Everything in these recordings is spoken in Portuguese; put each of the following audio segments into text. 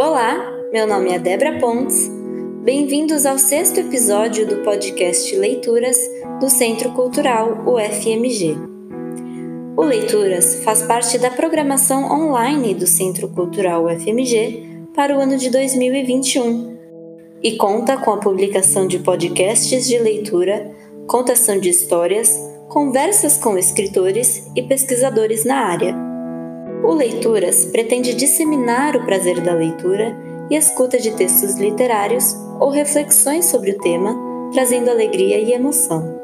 Olá, meu nome é Debra Pontes. Bem-vindos ao sexto episódio do podcast Leituras do Centro Cultural UFMG. O Leituras faz parte da programação online do Centro Cultural UFMG para o ano de 2021 e conta com a publicação de podcasts de leitura, contação de histórias, conversas com escritores e pesquisadores na área. O Leituras pretende disseminar o prazer da leitura e escuta de textos literários ou reflexões sobre o tema, trazendo alegria e emoção.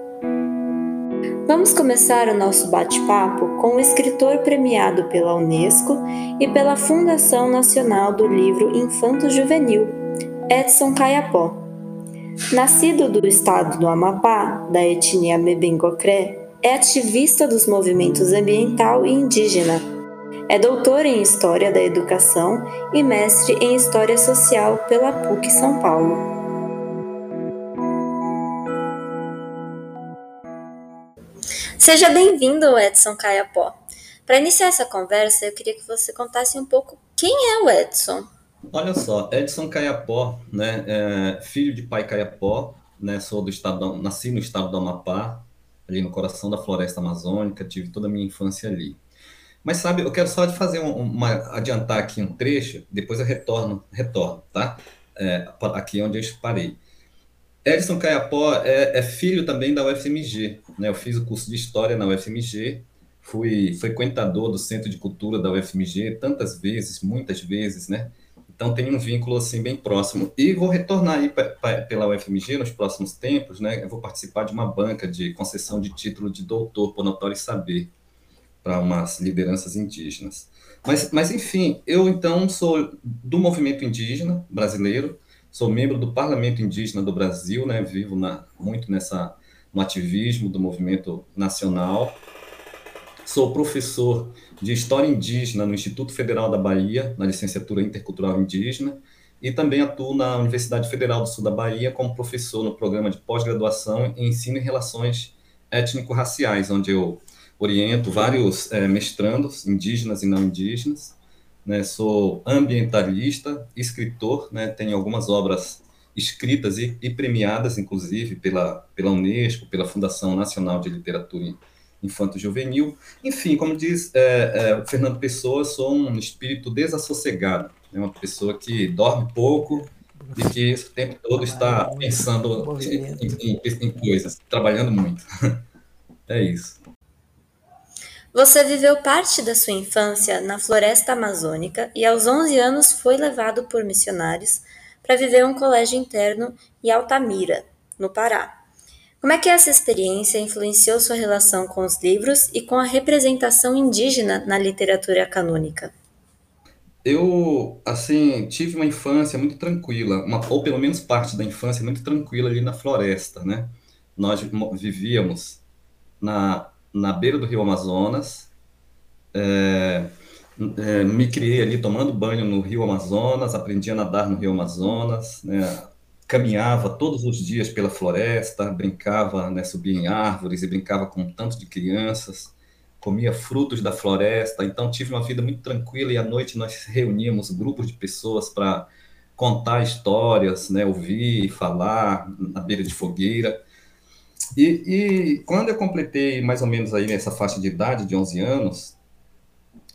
Vamos começar o nosso bate-papo com o escritor premiado pela Unesco e pela Fundação Nacional do Livro Infanto Juvenil, Edson Caiapó. Nascido do estado do Amapá, da etnia Mebengocré, é ativista dos movimentos ambiental e indígena é doutor em História da Educação e mestre em História Social pela PUC São Paulo. Seja bem-vindo, Edson Caiapó. Para iniciar essa conversa, eu queria que você contasse um pouco quem é o Edson. Olha só, Edson Caiapó, né, é filho de pai Caiapó, né, sou do estado, nasci no estado do Amapá, ali no coração da floresta amazônica, tive toda a minha infância ali. Mas sabe, eu quero só fazer um, uma adiantar aqui um trecho, depois eu retorno, retorno, tá? É, aqui onde eu parei. Edson Caiapó é, é, filho também da UFMG, né? Eu fiz o curso de História na UFMG, fui frequentador do Centro de Cultura da UFMG tantas vezes, muitas vezes, né? Então tem um vínculo assim bem próximo. E vou retornar aí pra, pra, pela UFMG nos próximos tempos, né? Eu vou participar de uma banca de concessão de título de doutor por notório saber para umas lideranças indígenas. Mas, mas, enfim, eu então sou do movimento indígena brasileiro, sou membro do Parlamento Indígena do Brasil, né, vivo na, muito nessa, no ativismo do movimento nacional. Sou professor de História Indígena no Instituto Federal da Bahia, na licenciatura Intercultural Indígena, e também atuo na Universidade Federal do Sul da Bahia como professor no programa de pós-graduação em Ensino e Relações Étnico-Raciais, onde eu oriento vários é, mestrandos, indígenas e não indígenas. Né? Sou ambientalista, escritor, né? tenho algumas obras escritas e, e, premiadas, inclusive, pela, pela Unesco, pela Fundação Nacional de Literatura Infanto-Juvenil. Enfim, como diz é, é, Fernando Pessoa, sou um espírito desassossegado, né? uma pessoa que dorme pouco e que o tempo todo está pensando em, em, em coisas, trabalhando muito. É isso. Você viveu parte da sua infância na floresta amazônica e aos 11 anos foi levado por missionários para viver um colégio interno em Altamira, no Pará. Como é que essa experiência influenciou sua relação com os livros e com a representação indígena na literatura canônica? Eu, assim, tive uma infância muito tranquila, uma, ou pelo menos parte da infância muito tranquila ali na floresta, né? Nós vivíamos na na beira do rio Amazonas. É, é, me criei ali tomando banho no rio Amazonas, aprendi a nadar no rio Amazonas, né, caminhava todos os dias pela floresta, brincava, né, subia em árvores e brincava com um tanto de crianças, comia frutos da floresta, então tive uma vida muito tranquila e à noite nós reuníamos grupos de pessoas para contar histórias, né, ouvir, falar na beira de fogueira. E, e, quando eu completei mais ou menos aí nessa faixa de idade, de 11 anos,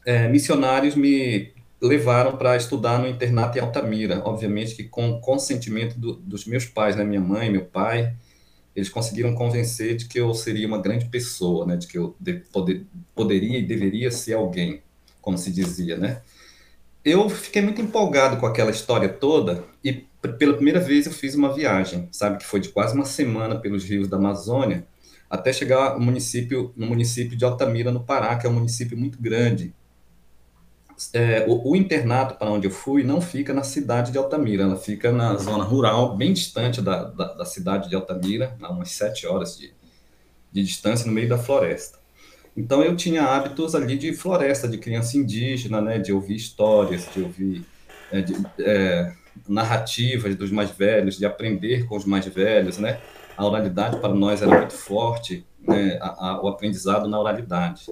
é, missionários me levaram para estudar no internato em Altamira, obviamente que com consentimento do, dos meus pais, né, minha mãe, meu pai, eles conseguiram convencer de que eu seria uma grande pessoa, né, de que eu de, poder, poderia e deveria ser alguém, como se dizia, né. Eu fiquei muito empolgado com aquela história toda pela primeira vez eu fiz uma viagem, sabe, que foi de quase uma semana pelos rios da Amazônia, até chegar no município, no município de Altamira, no Pará, que é um município muito grande. É, o, o, internato para onde eu fui não fica na cidade de Altamira, ela fica na zona rural, bem distante da, da, da cidade de Altamira, a umas sete horas de, de distância, no meio da floresta. Então eu tinha hábitos ali de floresta, de criança indígena, né, de ouvir histórias, de ouvir é, de, é, narrativas dos mais velhos, de aprender com os mais velhos, né? A oralidade para nós era muito forte, né? A, a, o aprendizado na oralidade.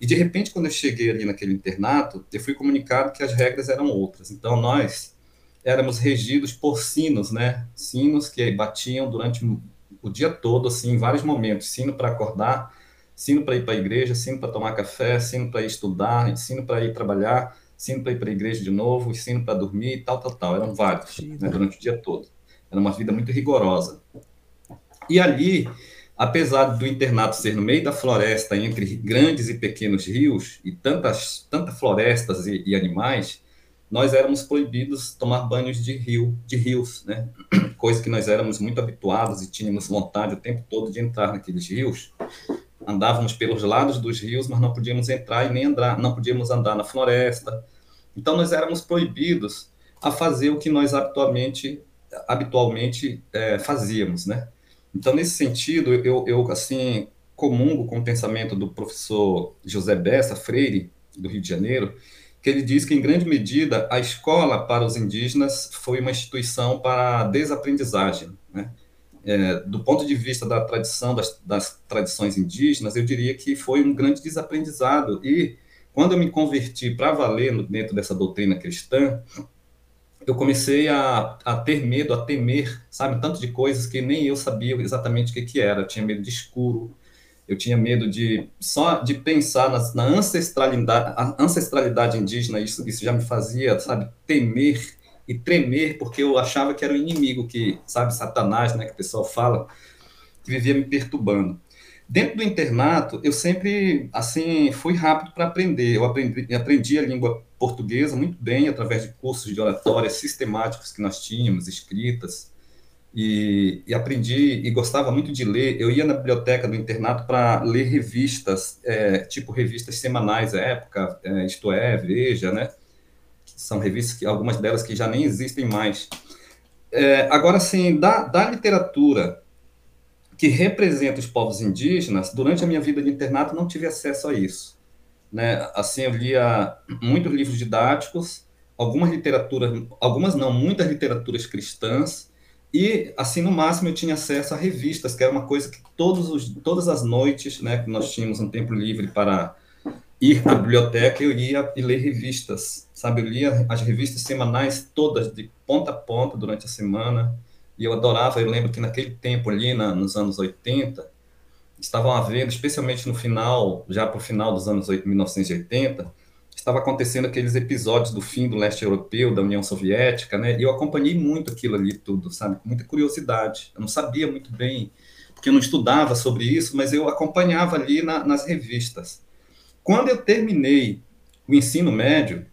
E de repente, quando eu cheguei ali naquele internato, eu fui comunicado que as regras eram outras. Então nós éramos regidos por sinos, né? Sinos que batiam durante o dia todo, assim, em vários momentos. Sino para acordar, sino para ir para a igreja, sino para tomar café, sino para ir estudar, sino para ir trabalhar, sino para ir para a igreja de novo, sino para dormir, tal, tal, tal. Eram vários, né, durante o dia todo. Era uma vida muito rigorosa. E ali, apesar do internato ser no meio da floresta, entre grandes e pequenos rios, e tantas, tantas florestas e, e animais, nós éramos proibidos tomar banhos de rio, de rios, né? Coisa que nós éramos muito habituados e tínhamos vontade o tempo todo de entrar naqueles rios. Andávamos pelos lados dos rios, mas não podíamos entrar e nem andar, não podíamos andar na floresta. Então nós éramos proibidos a fazer o que nós habitualmente, habitualmente é, fazíamos, né? Então nesse sentido eu, eu assim comungo com o pensamento do professor José Bessa Freire do Rio de Janeiro que ele diz que, em grande medida, a escola para os indígenas foi uma instituição para desaprendizagem. Né? É, do ponto de vista da tradição, das, das, tradições indígenas, eu diria que foi um grande desaprendizado. E, quando eu me converti para valer dentro dessa doutrina cristã, eu comecei a, a, ter medo, a temer, sabe, tanto de coisas que nem eu sabia exatamente o que, que era. Eu tinha medo de escuro, eu tinha medo de só de pensar na, na ancestralidade, ancestralidade indígena, isso, isso já me fazia, sabe, temer e tremer, porque eu achava que era o inimigo que, sabe, Satanás, né, que o pessoal fala, que vivia me perturbando. Dentro do internato, eu sempre, assim, fui rápido para aprender. Eu aprendi, aprendi a língua portuguesa muito bem através de cursos de oratória sistemáticos que nós tínhamos, escritas, e, e, aprendi e gostava muito de ler. Eu ia na biblioteca do internato para ler revistas, é, tipo revistas semanais, época, é, isto é, Veja, né? São revistas que algumas delas que já nem existem mais. É, agora, sim, da, da literatura que representa os povos indígenas, durante a minha vida de internato não tive acesso a isso. Né? Assim, eu lia muitos livros didáticos, algumas literaturas, algumas não, muitas literaturas cristãs, e, assim, no máximo, eu tinha acesso a revistas, que era uma coisa que todos os, todas as noites, né, que nós tínhamos um tempo livre para ir à biblioteca, eu ia e ler revistas, sabe? Eu lia as revistas semanais todas, de ponta a ponta, durante a semana, e eu adorava. Eu lembro que naquele tempo ali, na, nos anos 80, estavam havendo, especialmente no final, já para o final dos anos 1980, estava acontecendo aqueles episódios do fim do leste europeu, da União Soviética, né? E eu acompanhei muito aquilo ali tudo, sabe? Com muita curiosidade. Eu não sabia muito bem, porque eu não estudava sobre isso, mas eu acompanhava ali na, nas revistas. Quando eu terminei o ensino médio,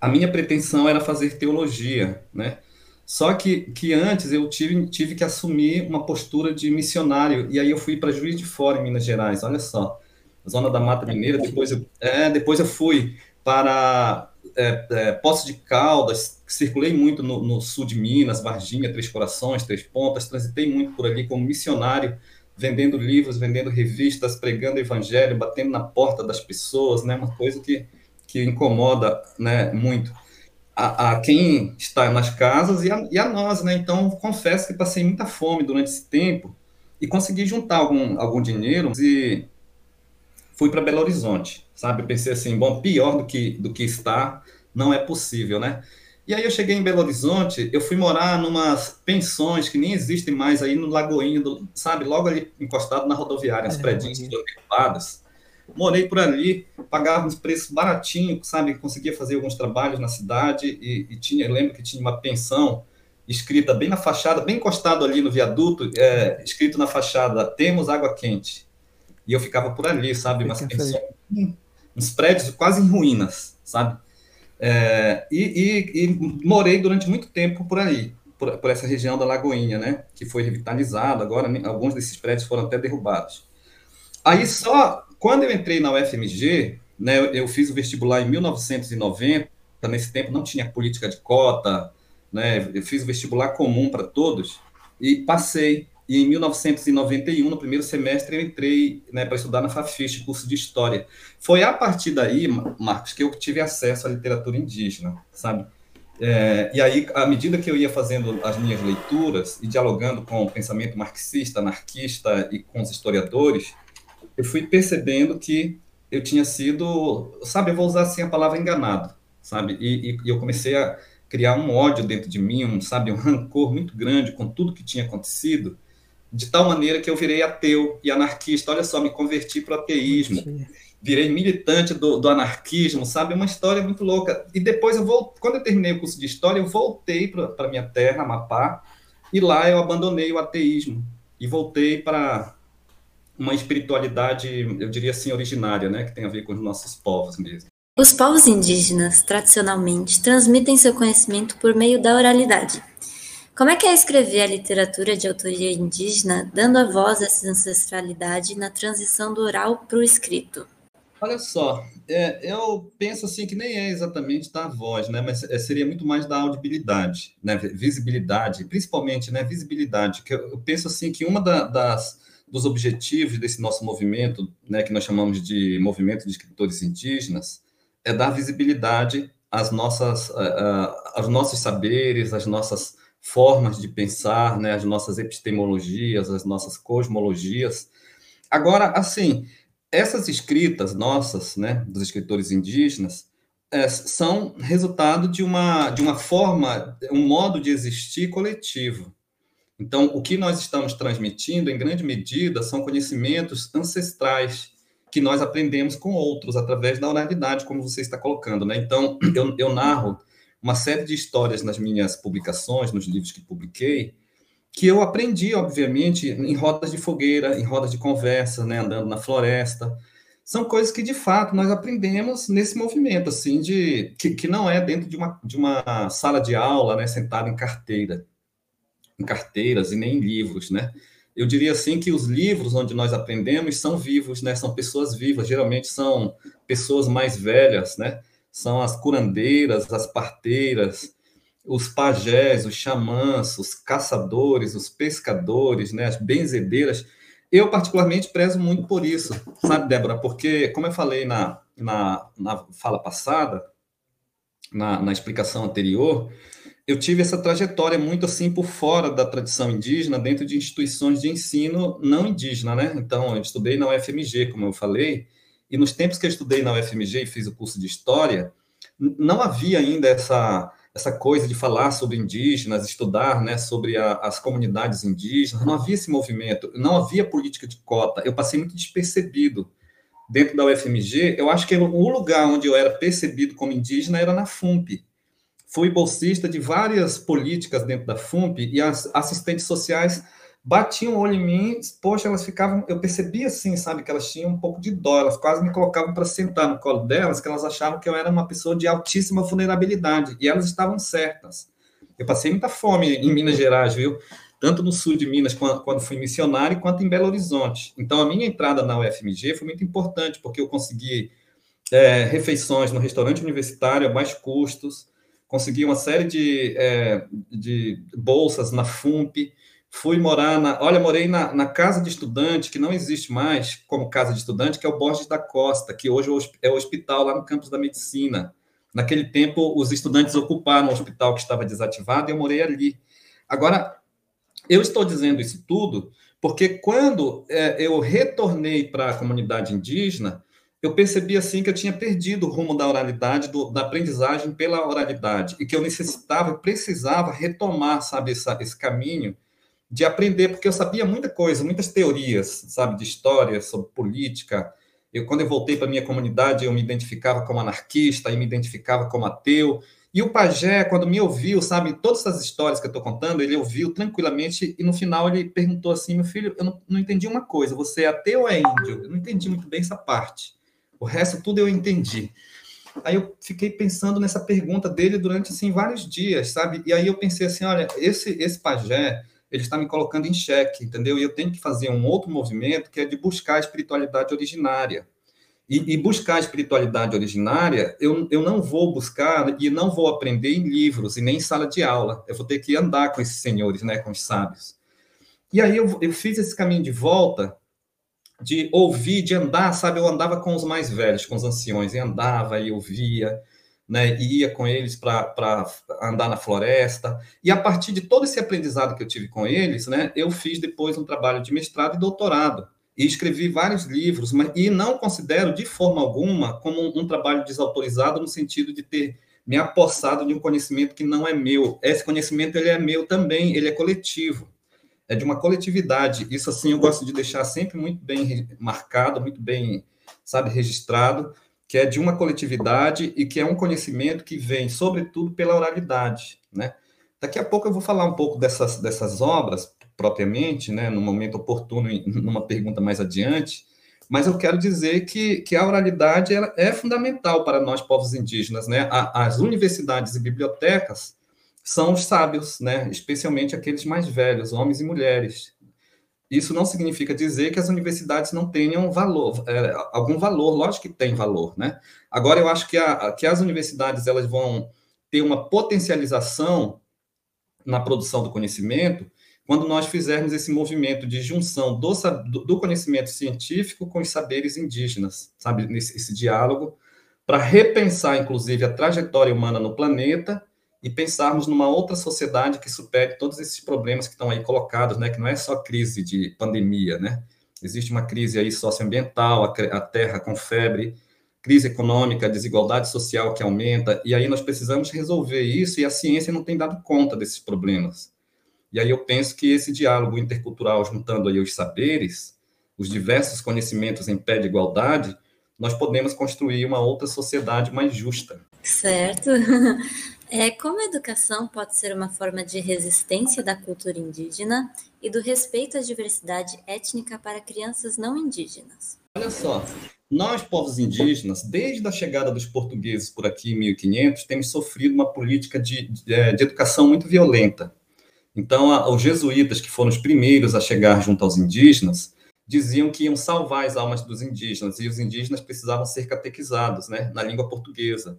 a minha pretensão era fazer teologia, né? Só que, que antes eu tive, tive que assumir uma postura de missionário, e aí eu fui para Juiz de Fora, em Minas Gerais, olha só zona da Mata Mineira. Depois eu, é, depois eu fui para é, é, Poços de Caldas, circulei muito no, no, sul de Minas, Varginha, Três Corações, Três Pontas, transitei muito por ali como missionário, vendendo livros, vendendo revistas, pregando evangelho, batendo na porta das pessoas, né? Uma coisa que, que incomoda, né? Muito a, a quem está nas casas e a, e a nós, né? Então confesso que passei muita fome durante esse tempo e consegui juntar algum algum dinheiro e fui para Belo Horizonte, sabe? pensei assim, bom, pior do que, do que está, não é possível, né? E aí eu cheguei em Belo Horizonte, eu fui morar numas pensões que nem existem mais aí no Lagoinha, do, sabe? Logo ali encostado na rodoviária, as prédios ocupadas. Morei por ali, pagava uns preços baratinhos, sabe? Conseguia fazer alguns trabalhos na cidade e, e tinha, lembro que tinha uma pensão escrita bem na fachada, bem encostado ali no viaduto, é, escrito na fachada, temos água quente e eu ficava por ali, sabe? Umas pensões, uns prédios quase em ruínas, sabe? É, e, e, e, morei durante muito tempo por aí, por, por, essa região da Lagoinha, né? Que foi revitalizado, agora alguns desses prédios foram até derrubados. Aí só, quando eu entrei na UFMG, né, eu, fiz o vestibular em 1990, nesse tempo não tinha política de cota, né? Eu fiz o vestibular comum para todos e passei e em 1991, no primeiro semestre, eu entrei né, para estudar na Fafiche, curso de História. Foi a partir daí, Marcos, que eu tive acesso à literatura indígena, sabe? É, e aí, à medida que eu ia fazendo as minhas leituras e dialogando com o pensamento marxista, anarquista e com os historiadores, eu fui percebendo que eu tinha sido, sabe, eu vou usar assim a palavra enganado, sabe? E, e, eu comecei a criar um ódio dentro de mim, um, sabe, um rancor muito grande com tudo que tinha acontecido, de tal maneira que eu virei ateu e anarquista. Olha só, me converti para o ateísmo. Virei militante do, do, anarquismo, sabe? Uma história muito louca. E depois, eu vou, quando eu terminei o curso de História, eu voltei para minha terra, Amapá, e lá eu abandonei o ateísmo e voltei para uma espiritualidade, eu diria assim, originária, né? Que tem a ver com os nossos povos mesmo. Os povos indígenas, tradicionalmente, transmitem seu conhecimento por meio da oralidade. Como é que é escrever a literatura de autoria indígena, dando a voz a essa ancestralidade na transição do oral para o escrito? Olha só, é, eu penso assim que nem é exatamente da voz, né? Mas é, seria muito mais da audibilidade, né? Visibilidade, principalmente, né? Visibilidade. Que eu, eu penso assim que uma da, das dos objetivos desse nosso movimento, né? Que nós chamamos de movimento de escritores indígenas, é dar visibilidade às nossas, aos nossos saberes, às nossas formas de pensar, né, as nossas epistemologias, as nossas cosmologias. Agora, assim, essas escritas nossas, né, dos escritores indígenas, é, são resultado de uma, de uma forma, um modo de existir coletivo. Então, o que nós estamos transmitindo, em grande medida, são conhecimentos ancestrais que nós aprendemos com outros através da oralidade, como você está colocando, né? Então, eu, eu narro uma série de histórias nas minhas publicações, nos livros que publiquei, que eu aprendi, obviamente, em rodas de fogueira, em rodas de conversa, né, andando na floresta. São coisas que, de fato, nós aprendemos nesse movimento, assim, de que, que não é dentro de uma, de uma sala de aula, né, sentado em carteira, em carteiras e nem em livros, né? eu diria assim que os livros onde nós aprendemos são vivos, né? São pessoas vivas, geralmente são pessoas mais velhas, né? São as curandeiras, as parteiras, os pajés, os xamãs, os caçadores, os pescadores, né? As benzedeiras. Eu particularmente prezo muito por isso, sabe, Débora? Porque, como eu falei na, na, na fala passada, na, na explicação anterior, eu tive essa trajetória muito assim por fora da tradição indígena, dentro de instituições de ensino não indígena, né? Então, eu estudei na UFMG, como eu falei, e nos tempos que eu estudei na UFMG e fiz o curso de História, não havia ainda essa, essa coisa de falar sobre indígenas, estudar né, sobre a, as comunidades indígenas, não havia esse movimento, não havia política de cota, eu passei muito despercebido dentro da UFMG, eu acho que o lugar onde eu era percebido como indígena era na FUMP, fui bolsista de várias políticas dentro da FUMP e as assistentes sociais batiam o olho em mim, poxa, elas ficavam, eu percebia assim, sabe, que elas tinham um pouco de dó, elas quase me colocavam para sentar no colo delas, que elas achavam que eu era uma pessoa de altíssima vulnerabilidade, e elas estavam certas. Eu passei muita fome em Minas Gerais, viu? Tanto no sul de Minas, quando fui missionário, quanto em Belo Horizonte. Então, a minha entrada na UFMG foi muito importante, porque eu consegui é, refeições no restaurante universitário a baixos custos, consegui uma série de, é, de bolsas na FUMP, fui morar na. Olha, morei na, na, casa de estudante, que não existe mais como casa de estudante, que é o Borges da Costa, que hoje é o hospital lá no campus da medicina. Naquele tempo, os estudantes ocuparam o hospital que estava desativado e eu morei ali. Agora, eu estou dizendo isso tudo porque quando é, eu retornei para a comunidade indígena, eu percebi assim que eu tinha perdido o rumo da oralidade, do, da aprendizagem pela oralidade, e que eu necessitava, precisava retomar, sabe, essa, esse caminho de aprender, porque eu sabia muita coisa, muitas teorias, sabe, de história, sobre política. Eu, quando eu voltei para minha comunidade, eu me identificava como anarquista e me identificava como ateu. E o pajé, quando me ouviu, sabe, todas essas histórias que eu estou contando, ele ouviu tranquilamente e no final ele perguntou assim: meu filho, eu não, não entendi uma coisa, você é ateu ou é índio? Eu não entendi muito bem essa parte. O resto tudo eu entendi. Aí eu fiquei pensando nessa pergunta dele durante assim vários dias, sabe? E aí eu pensei assim, olha, esse esse pajé, ele está me colocando em xeque, entendeu? E eu tenho que fazer um outro movimento que é de buscar a espiritualidade originária. E, e, buscar a espiritualidade originária, eu, eu não vou buscar e não vou aprender em livros e nem em sala de aula. Eu vou ter que andar com esses senhores, né, com os sábios. E aí eu, eu fiz esse caminho de volta de ouvir, de andar, sabe? Eu andava com os mais velhos, com os anciões, e andava e ouvia, né? E ia com eles para andar na floresta. E a partir de todo esse aprendizado que eu tive com eles, né? Eu fiz depois um trabalho de mestrado e doutorado. E escrevi vários livros, mas, e não considero de forma alguma como um, um trabalho desautorizado no sentido de ter me apossado de um conhecimento que não é meu. Esse conhecimento ele é meu também, ele é coletivo. É de uma coletividade. Isso assim eu gosto de deixar sempre muito bem marcado, muito bem, sabe, registrado, que é de uma coletividade e que é um conhecimento que vem sobretudo pela oralidade, né? Daqui a pouco eu vou falar um pouco dessas, dessas obras, propriamente, né, no momento oportuno, numa pergunta mais adiante, mas eu quero dizer que, que a oralidade é fundamental para nós, povos indígenas. Né? as universidades e bibliotecas são os sábios, né? especialmente aqueles mais velhos, homens e mulheres. Isso não significa dizer que as universidades não tenham valor, é, algum valor, lógico que tem valor. Né? Agora, eu acho que, a, que as universidades elas vão ter uma potencialização na produção do conhecimento quando nós fizermos esse movimento de junção do, do conhecimento científico com os saberes indígenas, sabe, nesse esse diálogo, para repensar, inclusive, a trajetória humana no planeta e pensarmos numa outra sociedade que supere todos esses problemas que estão aí colocados, né, que não é só crise de pandemia, né, existe uma crise aí socioambiental, a, terra com febre, crise econômica, desigualdade social que aumenta, e aí nós precisamos resolver isso e a ciência não tem dado conta desses problemas. E aí eu penso que esse diálogo intercultural, juntando aí os saberes, os diversos conhecimentos em pé de igualdade, nós podemos construir uma outra sociedade mais justa. Certo. É, como a educação pode ser uma forma de resistência da cultura indígena e do respeito à diversidade étnica para crianças não indígenas? Olha só, nós, povos indígenas, desde a chegada dos portugueses por aqui em 1500, temos sofrido uma política de, de, é, de educação muito violenta. Então, a, os jesuítas, que foram os primeiros a chegar junto aos indígenas, diziam que iam salvar as almas dos indígenas, e os indígenas precisavam ser catequizados né, na língua portuguesa.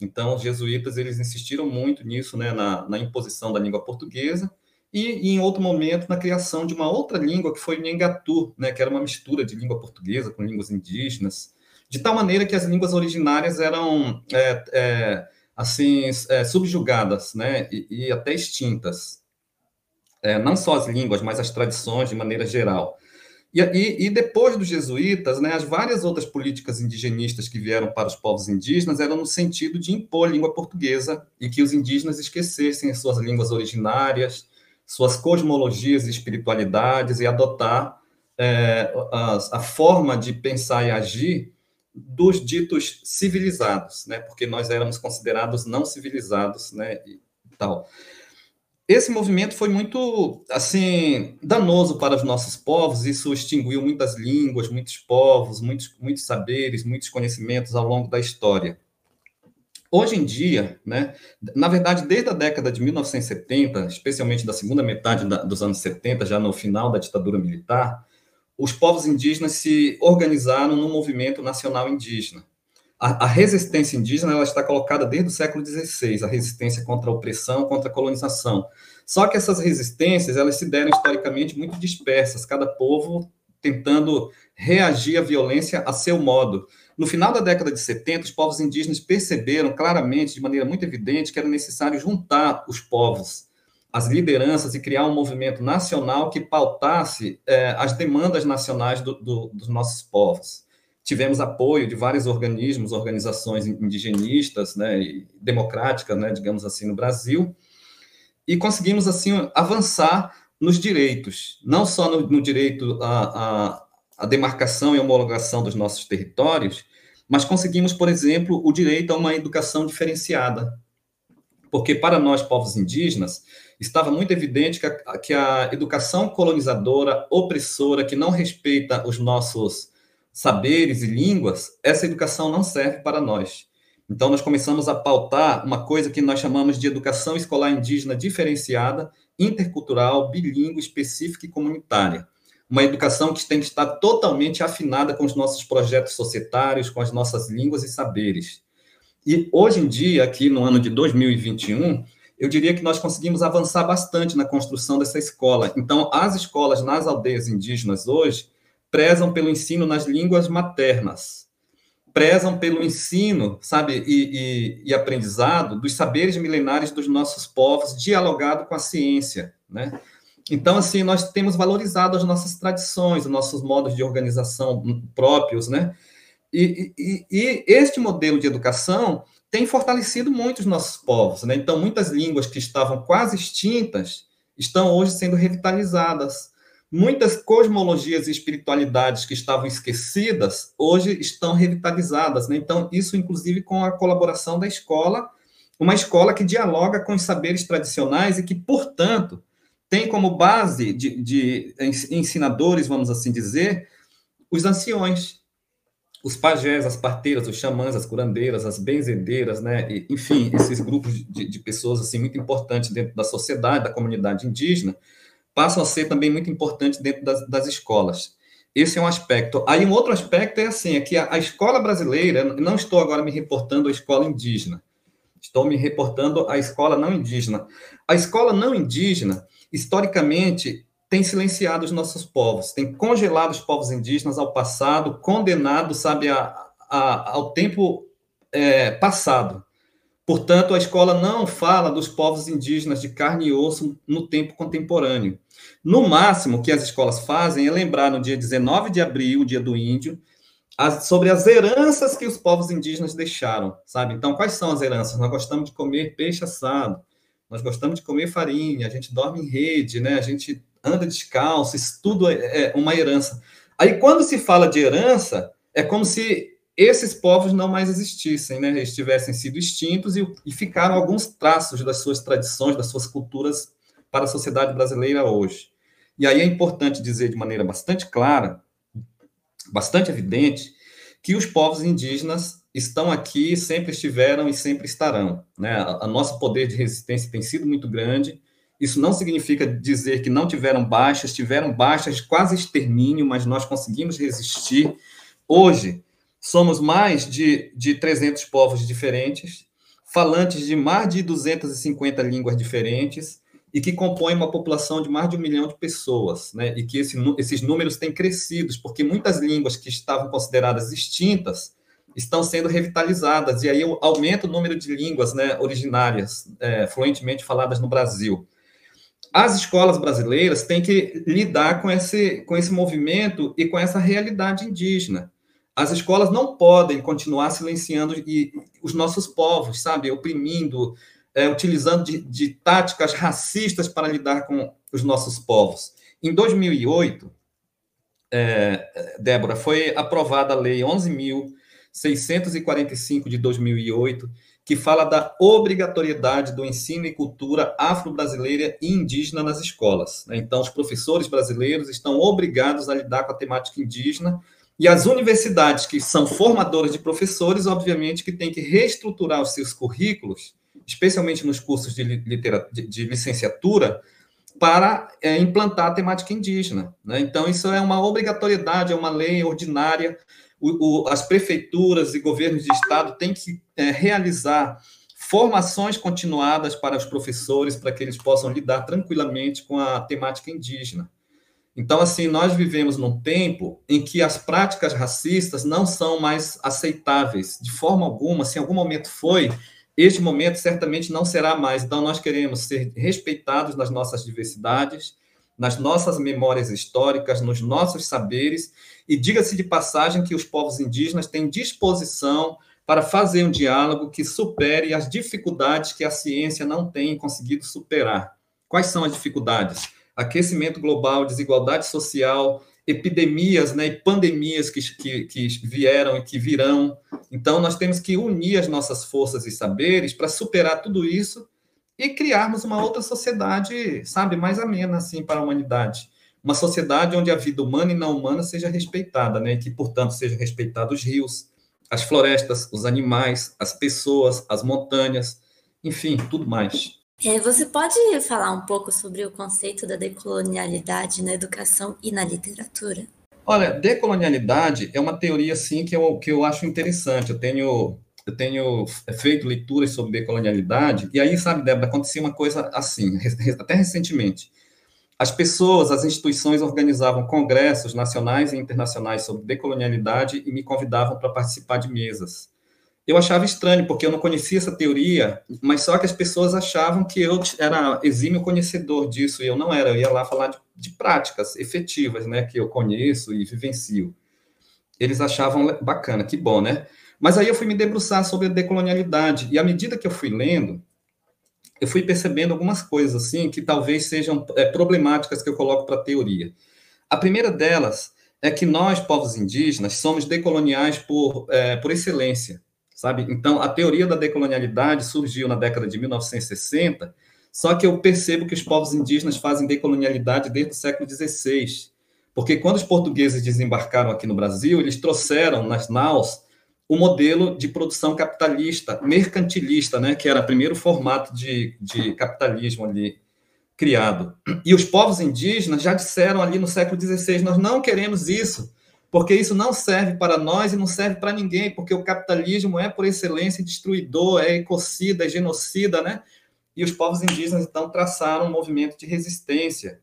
Então, os jesuítas eles insistiram muito nisso, né, na, na imposição da língua portuguesa, e, em outro momento na criação de uma outra língua, que foi o Nhengatu, né, que era uma mistura de língua portuguesa com línguas indígenas, de tal maneira que as línguas originárias eram é, é, assim é, subjugadas né, e, e até extintas é, não só as línguas, mas as tradições de maneira geral. E, e, e, depois dos jesuítas, né, as várias outras políticas indigenistas que vieram para os povos indígenas eram no sentido de impor a língua portuguesa e que os indígenas esquecessem as suas línguas originárias, suas cosmologias e espiritualidades e adotar é, a, a, forma de pensar e agir dos ditos civilizados, né, porque nós éramos considerados não civilizados, né, e tal esse movimento foi muito, assim, danoso para os nossos povos. Isso extinguiu muitas línguas, muitos povos, muitos, muitos saberes, muitos conhecimentos ao longo da história. Hoje em dia, né, na verdade, desde a década de 1970, especialmente da segunda metade da, dos anos 70, já no final da ditadura militar, os povos indígenas se organizaram num movimento nacional indígena a, a, resistência indígena ela está colocada desde o século XVI, a resistência contra a opressão, contra a colonização. Só que essas resistências elas se deram historicamente muito dispersas, cada povo tentando reagir à violência a seu modo. No final da década de 70, os povos indígenas perceberam claramente, de maneira muito evidente, que era necessário juntar os povos, as lideranças e criar um movimento nacional que pautasse é, as demandas nacionais do, do, dos nossos povos tivemos apoio de vários organismos, organizações indigenistas, né, e democráticas, né, digamos assim, no Brasil, e conseguimos assim avançar nos direitos, não só no, no direito à, à, demarcação e homologação dos nossos territórios, mas conseguimos, por exemplo, o direito a uma educação diferenciada, porque para nós povos indígenas estava muito evidente que a, que a educação colonizadora, opressora, que não respeita os nossos saberes e línguas, essa educação não serve para nós. Então, nós começamos a pautar uma coisa que nós chamamos de educação escolar indígena diferenciada, intercultural, bilíngue, específica e comunitária. Uma educação que tem que estar totalmente afinada com os nossos projetos societários, com as nossas línguas e saberes. E hoje em dia, aqui no ano de 2021, eu diria que nós conseguimos avançar bastante na construção dessa escola. Então, as escolas nas aldeias indígenas hoje, prezam pelo ensino nas línguas maternas, prezam pelo ensino, sabe, e, e, e, aprendizado dos saberes milenares dos nossos povos, dialogado com a ciência, né? Então, assim, nós temos valorizado as nossas tradições, os nossos modos de organização próprios, né? E, e, e este modelo de educação tem fortalecido muito os nossos povos. Né? Então, muitas línguas que estavam quase extintas estão hoje sendo revitalizadas. Muitas cosmologias e espiritualidades que estavam esquecidas hoje estão revitalizadas. Né? Então, isso, inclusive, com a colaboração da escola, uma escola que dialoga com os saberes tradicionais e que, portanto, tem como base de, de ensinadores, vamos assim dizer, os anciões, os pajés, as parteiras, os xamãs, as curandeiras, as benzedeiras, né? E, enfim, esses grupos de, de, pessoas assim muito importantes dentro da sociedade, da comunidade indígena, passam a ser também muito importantes dentro das, das escolas. Esse é um aspecto. Aí um outro aspecto é assim, é que a, a escola brasileira, não estou agora me reportando à escola indígena, estou me reportando à escola não indígena. A escola não indígena, historicamente, tem silenciado os nossos povos, tem congelado os povos indígenas ao passado, condenado, sabe, a, a, ao tempo é, passado. Portanto, a escola não fala dos povos indígenas de carne e osso no tempo contemporâneo. No máximo, o que as escolas fazem é lembrar no dia 19 de abril, o dia do índio, as, sobre as heranças que os povos indígenas deixaram, sabe? Então, quais são as heranças? Nós gostamos de comer peixe assado, nós gostamos de comer farinha, a gente dorme em rede, né? A gente anda descalço, isso tudo é, é uma herança. Aí, quando se fala de herança, é como se esses povos não mais existissem, né? Eles tivessem sido extintos e, e ficaram alguns traços das suas tradições, das suas culturas para a sociedade brasileira hoje. E aí é importante dizer de maneira bastante clara, bastante evidente, que os povos indígenas estão aqui, sempre estiveram e sempre estarão. Né? A nosso poder de resistência tem sido muito grande, isso não significa dizer que não tiveram baixas, tiveram baixas quase extermínio, mas nós conseguimos resistir. Hoje, somos mais de, de 300 povos diferentes, falantes de mais de 250 línguas diferentes, e que compõem uma população de mais de um milhão de pessoas, né? E que esse, esses números têm crescido, porque muitas línguas que estavam consideradas extintas estão sendo revitalizadas, e aí aumenta o número de línguas né, originárias, é, fluentemente faladas no Brasil as escolas brasileiras têm que lidar com esse, com esse movimento e com essa realidade indígena. As escolas não podem continuar silenciando e, os nossos povos, sabe, oprimindo, é, utilizando de, de táticas racistas para lidar com os nossos povos. Em 2008, é, Débora, foi aprovada a Lei 11.645 de 2008, que fala da obrigatoriedade do ensino e cultura afro-brasileira e indígena nas escolas. Né? Então, os professores brasileiros estão obrigados a lidar com a temática indígena e as universidades que são formadoras de professores, obviamente, que têm que reestruturar os seus currículos, especialmente nos cursos de, de, de licenciatura, para é, implantar a temática indígena. Né? Então, isso é uma obrigatoriedade, é uma lei ordinária o, o, as prefeituras e governos de estado têm que é, realizar formações continuadas para os professores, para que eles possam lidar tranquilamente com a temática indígena. Então, assim, nós vivemos num tempo em que as práticas racistas não são mais aceitáveis, de forma alguma. Se em algum momento foi, este momento certamente não será mais. Então, nós queremos ser respeitados nas nossas diversidades, nas nossas memórias históricas, nos nossos saberes, e diga-se de passagem que os povos indígenas têm disposição para fazer um diálogo que supere as dificuldades que a ciência não tem conseguido superar. Quais são as dificuldades? Aquecimento global, desigualdade social, epidemias né, e pandemias que, que, que vieram e que virão. Então, nós temos que unir as nossas forças e saberes para superar tudo isso e criarmos uma outra sociedade, sabe, mais amena assim para a humanidade. Uma sociedade onde a vida humana e não humana seja respeitada, né? E que, portanto, sejam respeitados os rios, as florestas, os animais, as pessoas, as montanhas, enfim, tudo mais. Você pode falar um pouco sobre o conceito da decolonialidade na educação e na literatura? Olha, decolonialidade é uma teoria assim que eu, que eu acho interessante. Eu tenho eu tenho feito leituras sobre decolonialidade, e aí, sabe, Débora, acontecia uma coisa assim, até recentemente. As pessoas, as instituições organizavam congressos nacionais e internacionais sobre decolonialidade e me convidavam para participar de mesas. Eu achava estranho, porque eu não conhecia essa teoria, mas só que as pessoas achavam que eu era exímio conhecedor disso, e eu não era. Eu ia lá falar de, de práticas efetivas, né, que eu conheço e vivencio. Eles achavam bacana, que bom, né? Mas aí eu fui me debruçar sobre a decolonialidade, e à medida que eu fui lendo, eu fui percebendo algumas coisas assim que talvez sejam é, problemáticas que eu coloco para a teoria. A primeira delas é que nós, povos indígenas, somos decoloniais por, é, por excelência, sabe? Então, a teoria da decolonialidade surgiu na década de 1960, só que eu percebo que os povos indígenas fazem decolonialidade desde o século XVI, porque quando os portugueses desembarcaram aqui no Brasil, eles trouxeram nas naus o modelo de produção capitalista, mercantilista, né, que era o primeiro formato de, de capitalismo ali criado. E os povos indígenas já disseram ali no século XVI: nós não queremos isso, porque isso não serve para nós e não serve para ninguém, porque o capitalismo é, por excelência, destruidor, é ecocida, é genocida, né? E os povos indígenas, então, traçaram um movimento de resistência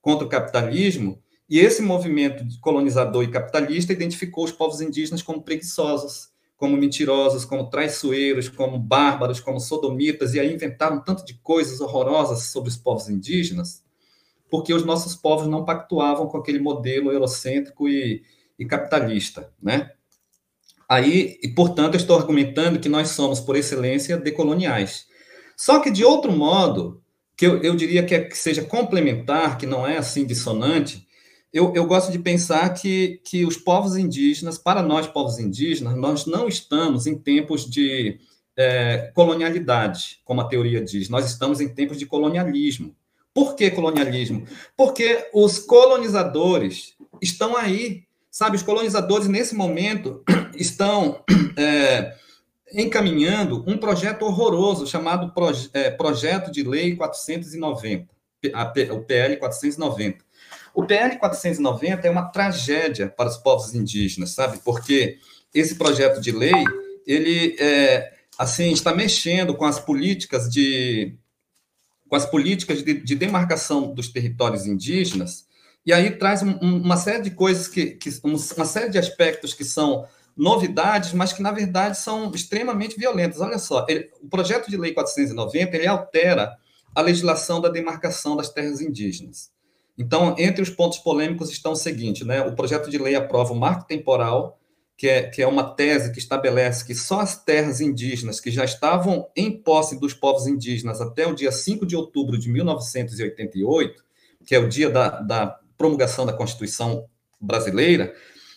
contra o capitalismo e esse movimento colonizador e capitalista identificou os povos indígenas como preguiçosos, como mentirosos, como traiçoeiros, como bárbaros, como sodomitas, e aí inventaram tanto de coisas horrorosas sobre os povos indígenas, porque os nossos povos não pactuavam com aquele modelo eurocêntrico e, e capitalista, né? Aí, e portanto, eu estou argumentando que nós somos, por excelência, decoloniais. Só que, de outro modo, que eu, eu diria que, é, que seja complementar, que não é assim dissonante, eu, eu gosto de pensar que, que os povos indígenas, para nós, povos indígenas, nós não estamos em tempos de é, colonialidade, como a teoria diz, nós estamos em tempos de colonialismo. Por que colonialismo? Porque os colonizadores estão aí, sabe? Os colonizadores, nesse momento, estão é, encaminhando um projeto horroroso chamado Proje é, Projeto de Lei 490, o PL 490 o PL 490 é uma tragédia para os povos indígenas, sabe? Porque esse projeto de lei, ele é, assim está mexendo com as políticas de com as políticas de, de demarcação dos territórios indígenas e aí traz um, uma série de coisas que, que uma série de aspectos que são novidades, mas que na verdade são extremamente violentas. Olha só, ele, o projeto de lei 490 ele altera a legislação da demarcação das terras indígenas. Então, entre os pontos polêmicos estão o seguinte, né? O projeto de lei aprova o marco temporal, que é, que é uma tese que estabelece que só as terras indígenas que já estavam em posse dos povos indígenas até o dia 5 de outubro de 1988, que é o dia da, da promulgação da Constituição brasileira,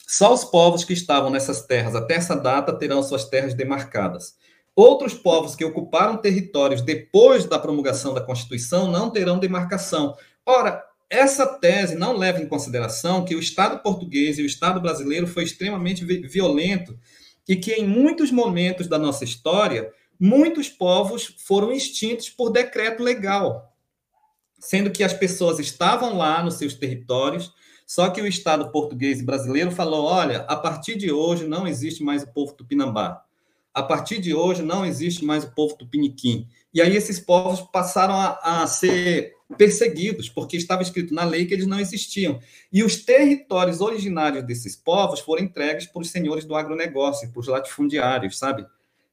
só os povos que estavam nessas terras até essa data terão suas terras demarcadas. Outros povos que ocuparam territórios depois da promulgação da Constituição não terão demarcação. Ora, essa tese não leva em consideração que o Estado português e o Estado brasileiro foi extremamente violento e que em muitos momentos da nossa história, muitos povos foram extintos por decreto legal, sendo que as pessoas estavam lá nos seus territórios, só que o Estado português e brasileiro falou: olha, a partir de hoje não existe mais o povo tupinambá. A partir de hoje não existe mais o povo tupiniquim. E aí esses povos passaram a, a ser perseguidos, porque estava escrito na lei que eles não existiam. E os territórios originários desses povos foram entregues para os senhores do agronegócio, para os latifundiários, sabe?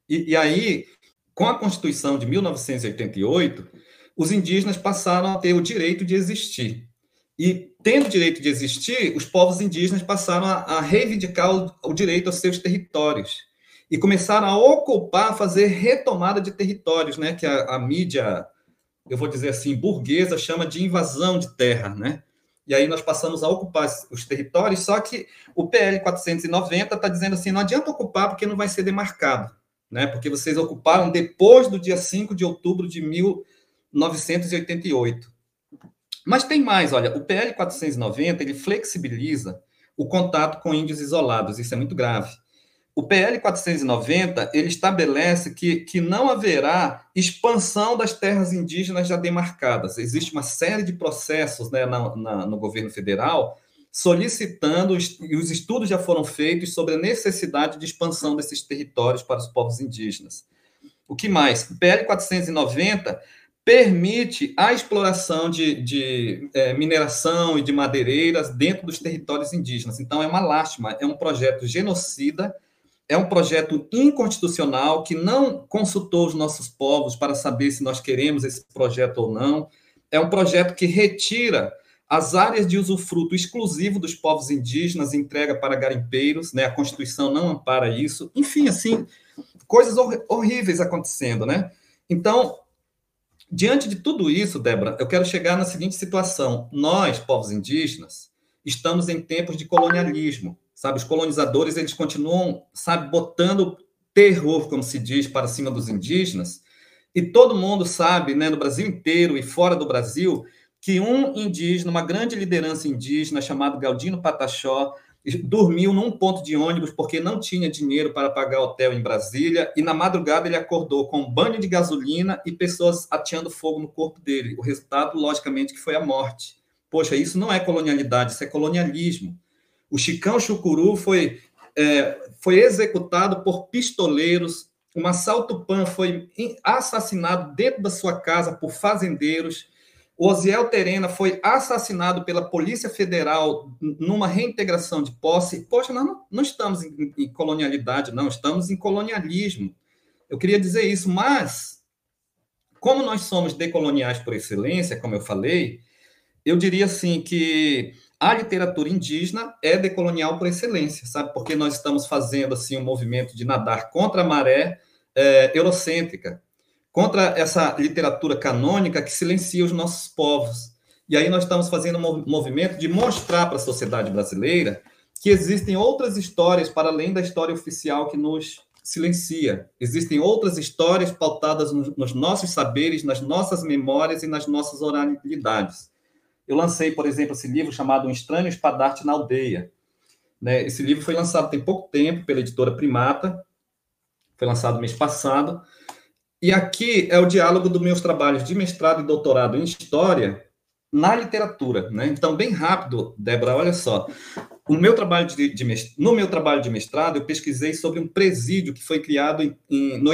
E, e aí, com a Constituição de 1988, os indígenas passaram a ter o direito de existir. E, tendo o direito de existir, os povos indígenas passaram a, a reivindicar o, o direito aos seus territórios e começaram a ocupar, fazer retomada de territórios, né? Que a, a mídia eu vou dizer assim, burguesa chama de invasão de terra, né? E aí nós passamos a ocupar os territórios, só que o PL 490 está dizendo assim, não adianta ocupar porque não vai ser demarcado, né? Porque vocês ocuparam depois do dia 5 de outubro de 1988. Mas tem mais, olha, o PL 490, ele flexibiliza o contato com índios isolados, isso é muito grave. O PL 490 ele estabelece que, que não haverá expansão das terras indígenas já demarcadas. Existe uma série de processos né, na, na, no governo federal solicitando, e os estudos já foram feitos sobre a necessidade de expansão desses territórios para os povos indígenas. O que mais? O PL 490 permite a exploração de, de é, mineração e de madeireiras dentro dos territórios indígenas. Então, é uma lástima, é um projeto genocida é um projeto inconstitucional que não consultou os nossos povos para saber se nós queremos esse projeto ou não. É um projeto que retira as áreas de usufruto exclusivo dos povos indígenas entrega para garimpeiros, né? A Constituição não ampara isso. Enfim, assim, coisas hor horríveis acontecendo, né? Então, diante de tudo isso, Débora, eu quero chegar na seguinte situação: nós, povos indígenas, estamos em tempos de colonialismo, sabe? Os colonizadores eles continuam, sabe, botando terror, como se diz, para cima dos indígenas. E todo mundo sabe, né, no Brasil inteiro e fora do Brasil, que um indígena, uma grande liderança indígena chamado Galdino Pataxó, dormiu num ponto de ônibus porque não tinha dinheiro para pagar hotel em Brasília e na madrugada ele acordou com um banho de gasolina e pessoas ateando fogo no corpo dele. O resultado, logicamente, que foi a morte. Poxa, isso não é colonialidade, isso é colonialismo. O Chicão Chucuru foi, é, foi executado por pistoleiros, um assalto pan foi assassinado dentro da sua casa por fazendeiros, Osiel Terena foi assassinado pela Polícia Federal numa reintegração de posse. Poxa, nós não, não estamos em, em, colonialidade, não, estamos em colonialismo. Eu queria dizer isso, mas, como nós somos decoloniais por excelência, como eu falei, eu diria assim que a literatura indígena é decolonial por excelência, sabe? Porque nós estamos fazendo assim um movimento de nadar contra a maré é, eurocêntrica contra essa literatura canônica que silencia os nossos povos. E aí nós estamos fazendo um movimento de mostrar para a sociedade brasileira que existem outras histórias para além da história oficial que nos silencia. Existem outras histórias pautadas nos nossos saberes, nas nossas memórias e nas nossas oralidades. Eu lancei, por exemplo, esse livro chamado Um Estranho Espadarte na Aldeia. Né? Esse livro foi lançado tem pouco tempo pela editora Primata, foi lançado mês passado, e aqui é o diálogo dos meus trabalhos de mestrado e doutorado em História na literatura. Né? Então, bem rápido, Débora, olha só. O meu trabalho de, de, no meu trabalho de mestrado, eu pesquisei sobre um presídio que foi criado em, em, no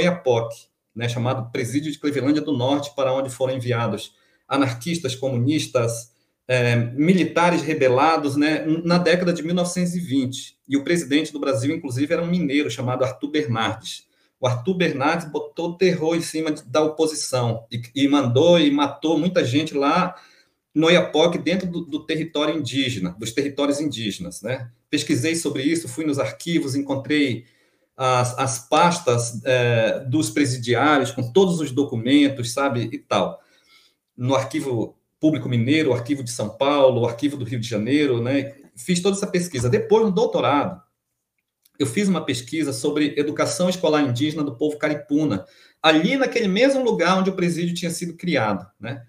né, chamado Presídio de Clevelândia do Norte, para onde foram enviados anarquistas, comunistas, é, militares rebelados, né, na década de 1920. E o presidente do Brasil, inclusive, era um mineiro chamado Arthur Bernardes o Arthur Bernardes botou terror em cima da oposição e, e mandou e matou muita gente lá no Iapoque, dentro do, do, território indígena, dos territórios indígenas. Né? Pesquisei sobre isso, fui nos arquivos, encontrei as, as pastas é, dos presidiários com todos os documentos, sabe, e tal. No arquivo público mineiro, o arquivo de São Paulo, o arquivo do Rio de Janeiro, né? Fiz toda essa pesquisa. Depois, no doutorado, eu fiz uma pesquisa sobre educação escolar indígena do povo caripuna, ali naquele mesmo lugar onde o presídio tinha sido criado, né?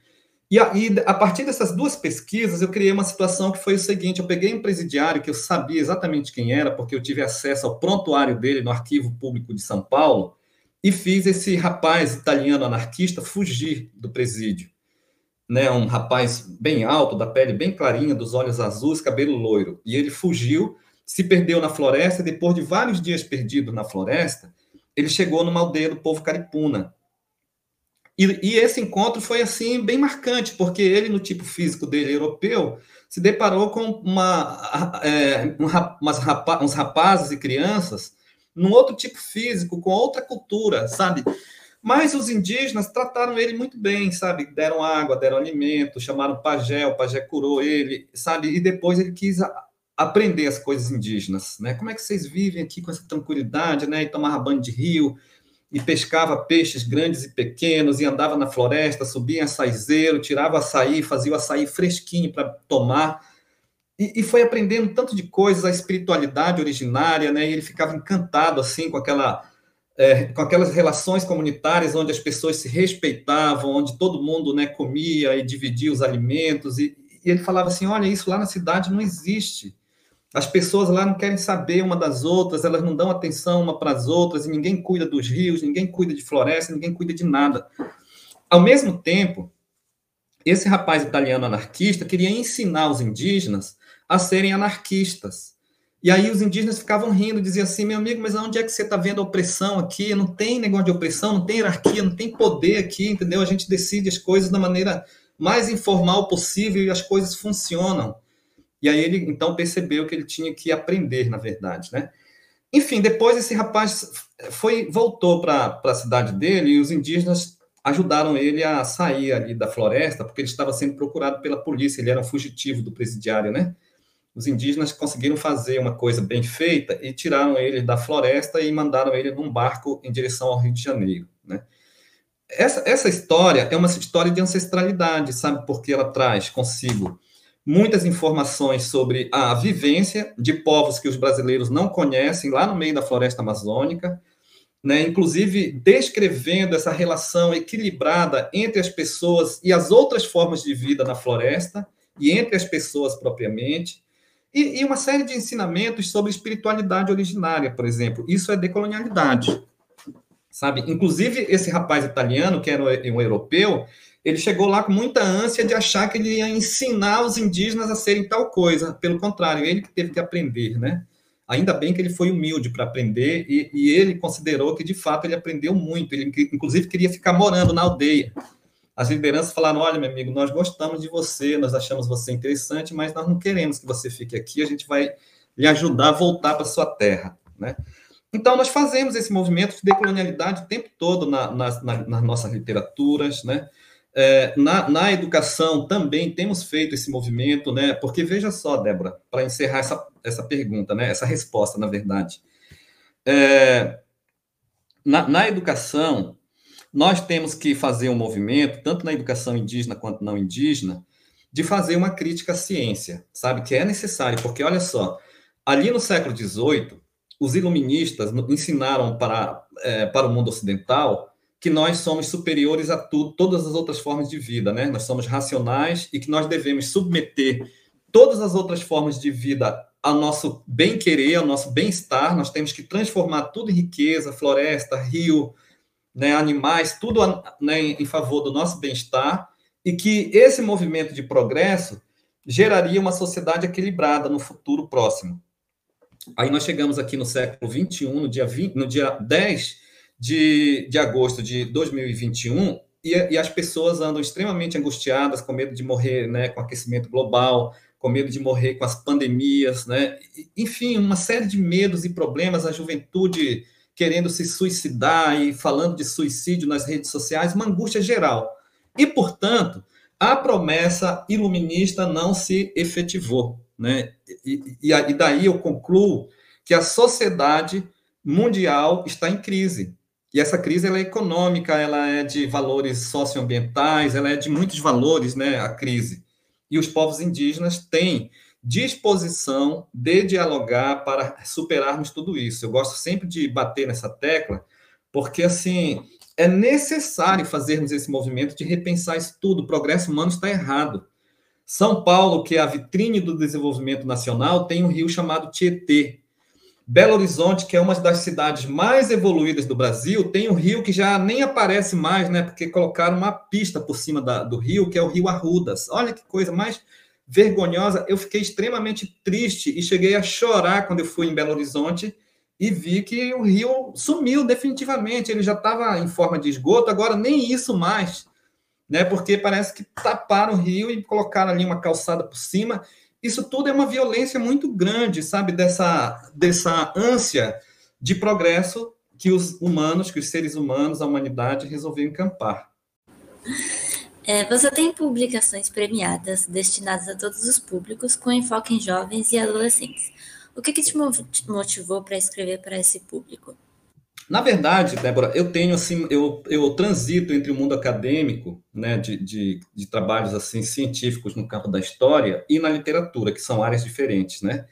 E a, e a, partir dessas duas pesquisas, eu criei uma situação que foi o seguinte: eu peguei um presidiário que eu sabia exatamente quem era, porque eu tive acesso ao prontuário dele no Arquivo Público de São Paulo, e fiz esse rapaz italiano anarquista fugir do presídio. Né, um rapaz bem alto, da pele bem clarinha, dos olhos azuis, cabelo loiro. E ele fugiu se perdeu na floresta depois de vários dias perdido na floresta, ele chegou numa aldeia do povo caripuna. E, e, esse encontro foi assim bem marcante, porque ele, no tipo físico dele europeu, se deparou com uma, é, um, rapa, uns rapazes e crianças num outro tipo físico, com outra cultura, sabe? Mas os indígenas trataram ele muito bem, sabe? Deram água, deram alimento, chamaram pajé, o pajé curou ele, sabe? E depois ele quis aprender as coisas indígenas, né? Como é que vocês vivem aqui com essa tranquilidade, né? E tomava banho de rio, e pescava peixes grandes e pequenos, e andava na floresta, subia em açaizeiro, tirava açaí, fazia o açaí fresquinho para tomar. E, e, foi aprendendo tanto de coisas, a espiritualidade originária, né? E ele ficava encantado, assim, com aquela... É, com aquelas relações comunitárias onde as pessoas se respeitavam, onde todo mundo né, comia e dividia os alimentos, e, e ele falava assim: olha, isso lá na cidade não existe. As pessoas lá não querem saber uma das outras, elas não dão atenção uma para as outras, e ninguém cuida dos rios, ninguém cuida de floresta, ninguém cuida de nada. Ao mesmo tempo, esse rapaz italiano anarquista queria ensinar os indígenas a serem anarquistas. E aí os indígenas ficavam rindo, diziam assim, meu amigo, mas onde é que você está vendo a opressão aqui? Não tem negócio de opressão, não tem hierarquia, não tem poder aqui, entendeu? A gente decide as coisas da maneira mais informal possível e as coisas funcionam. E aí ele então percebeu que ele tinha que aprender, na verdade, né? Enfim, depois esse rapaz foi voltou para a cidade dele e os indígenas ajudaram ele a sair ali da floresta, porque ele estava sendo procurado pela polícia, ele era um fugitivo do presidiário, né? Os indígenas conseguiram fazer uma coisa bem feita e tiraram ele da floresta e mandaram ele num barco em direção ao Rio de Janeiro, né? Essa, essa história é uma história de ancestralidade, sabe? Porque ela traz consigo muitas informações sobre a vivência de povos que os brasileiros não conhecem lá no meio da floresta amazônica, né, inclusive descrevendo essa relação equilibrada entre as pessoas e as outras formas de vida na floresta e entre as pessoas propriamente, e, e uma série de ensinamentos sobre espiritualidade originária, por exemplo. Isso é decolonialidade, sabe? Inclusive, esse rapaz italiano, que era um europeu, ele chegou lá com muita ânsia de achar que ele ia ensinar os indígenas a serem tal coisa. Pelo contrário, ele que teve que aprender, né? Ainda bem que ele foi humilde para aprender e, e, ele considerou que, de fato, ele aprendeu muito. Ele, inclusive, queria ficar morando na aldeia. As lideranças falaram: olha, meu amigo, nós gostamos de você, nós achamos você interessante, mas nós não queremos que você fique aqui, a gente vai lhe ajudar a voltar para sua terra. Né? Então, nós fazemos esse movimento de decolonialidade o tempo todo na, na, na, nas nossas literaturas, né? É, na, na, educação também temos feito esse movimento, né? Porque veja só, Débora, para encerrar essa, essa pergunta, né? Essa resposta, na verdade. É, na, na, educação, nós temos que fazer um movimento, tanto na educação indígena quanto não indígena, de fazer uma crítica à ciência, sabe? Que é necessário, porque olha só, ali no século XVIII, os iluministas ensinaram para, é, para o mundo ocidental que nós somos superiores a tudo, todas as outras formas de vida, né? Nós somos racionais e que nós devemos submeter todas as outras formas de vida ao nosso bem-querer, ao nosso bem-estar. Nós temos que transformar tudo em riqueza, floresta, rio, né, animais, tudo né, em favor do nosso bem-estar e que esse movimento de progresso geraria uma sociedade equilibrada no futuro próximo. Aí nós chegamos aqui no século 21, no dia, 20, no dia 10 de, de agosto de 2021 e, e, as pessoas andam extremamente angustiadas, com medo de morrer né, com aquecimento global, com medo de morrer com as pandemias, né? enfim, uma série de medos e problemas, a juventude querendo se suicidar e falando de suicídio nas redes sociais, uma angústia geral. E, portanto, a promessa iluminista não se efetivou. Né? E, e, e daí eu concluo que a sociedade mundial está em crise. E essa crise ela é econômica, ela é de valores socioambientais, ela é de muitos valores, né, a crise. E os povos indígenas têm disposição de dialogar para superarmos tudo isso. Eu gosto sempre de bater nessa tecla, porque assim, é necessário fazermos esse movimento de repensar isso tudo. O progresso humano está errado. São Paulo, que é a vitrine do desenvolvimento nacional, tem um rio chamado Tietê, Belo Horizonte, que é uma das cidades mais evoluídas do Brasil, tem um rio que já nem aparece mais, né? Porque colocaram uma pista por cima da, do rio, que é o Rio Arrudas. Olha que coisa mais vergonhosa. Eu fiquei extremamente triste e cheguei a chorar quando eu fui em Belo Horizonte e vi que o rio sumiu definitivamente. Ele já estava em forma de esgoto, agora nem isso mais, né? Porque parece que taparam o rio e colocaram ali uma calçada por cima isso tudo é uma violência muito grande, sabe, dessa, dessa ânsia de progresso que os humanos, que os seres humanos, a humanidade resolveram encampar. É, você tem publicações premiadas destinadas a todos os públicos, com enfoque em jovens e adolescentes. O que, que te motivou para escrever para esse público? Na verdade, Débora, eu tenho assim, eu, eu transito entre o mundo acadêmico, né, de, de, de, trabalhos assim científicos no campo da história e na literatura, que são áreas diferentes, né?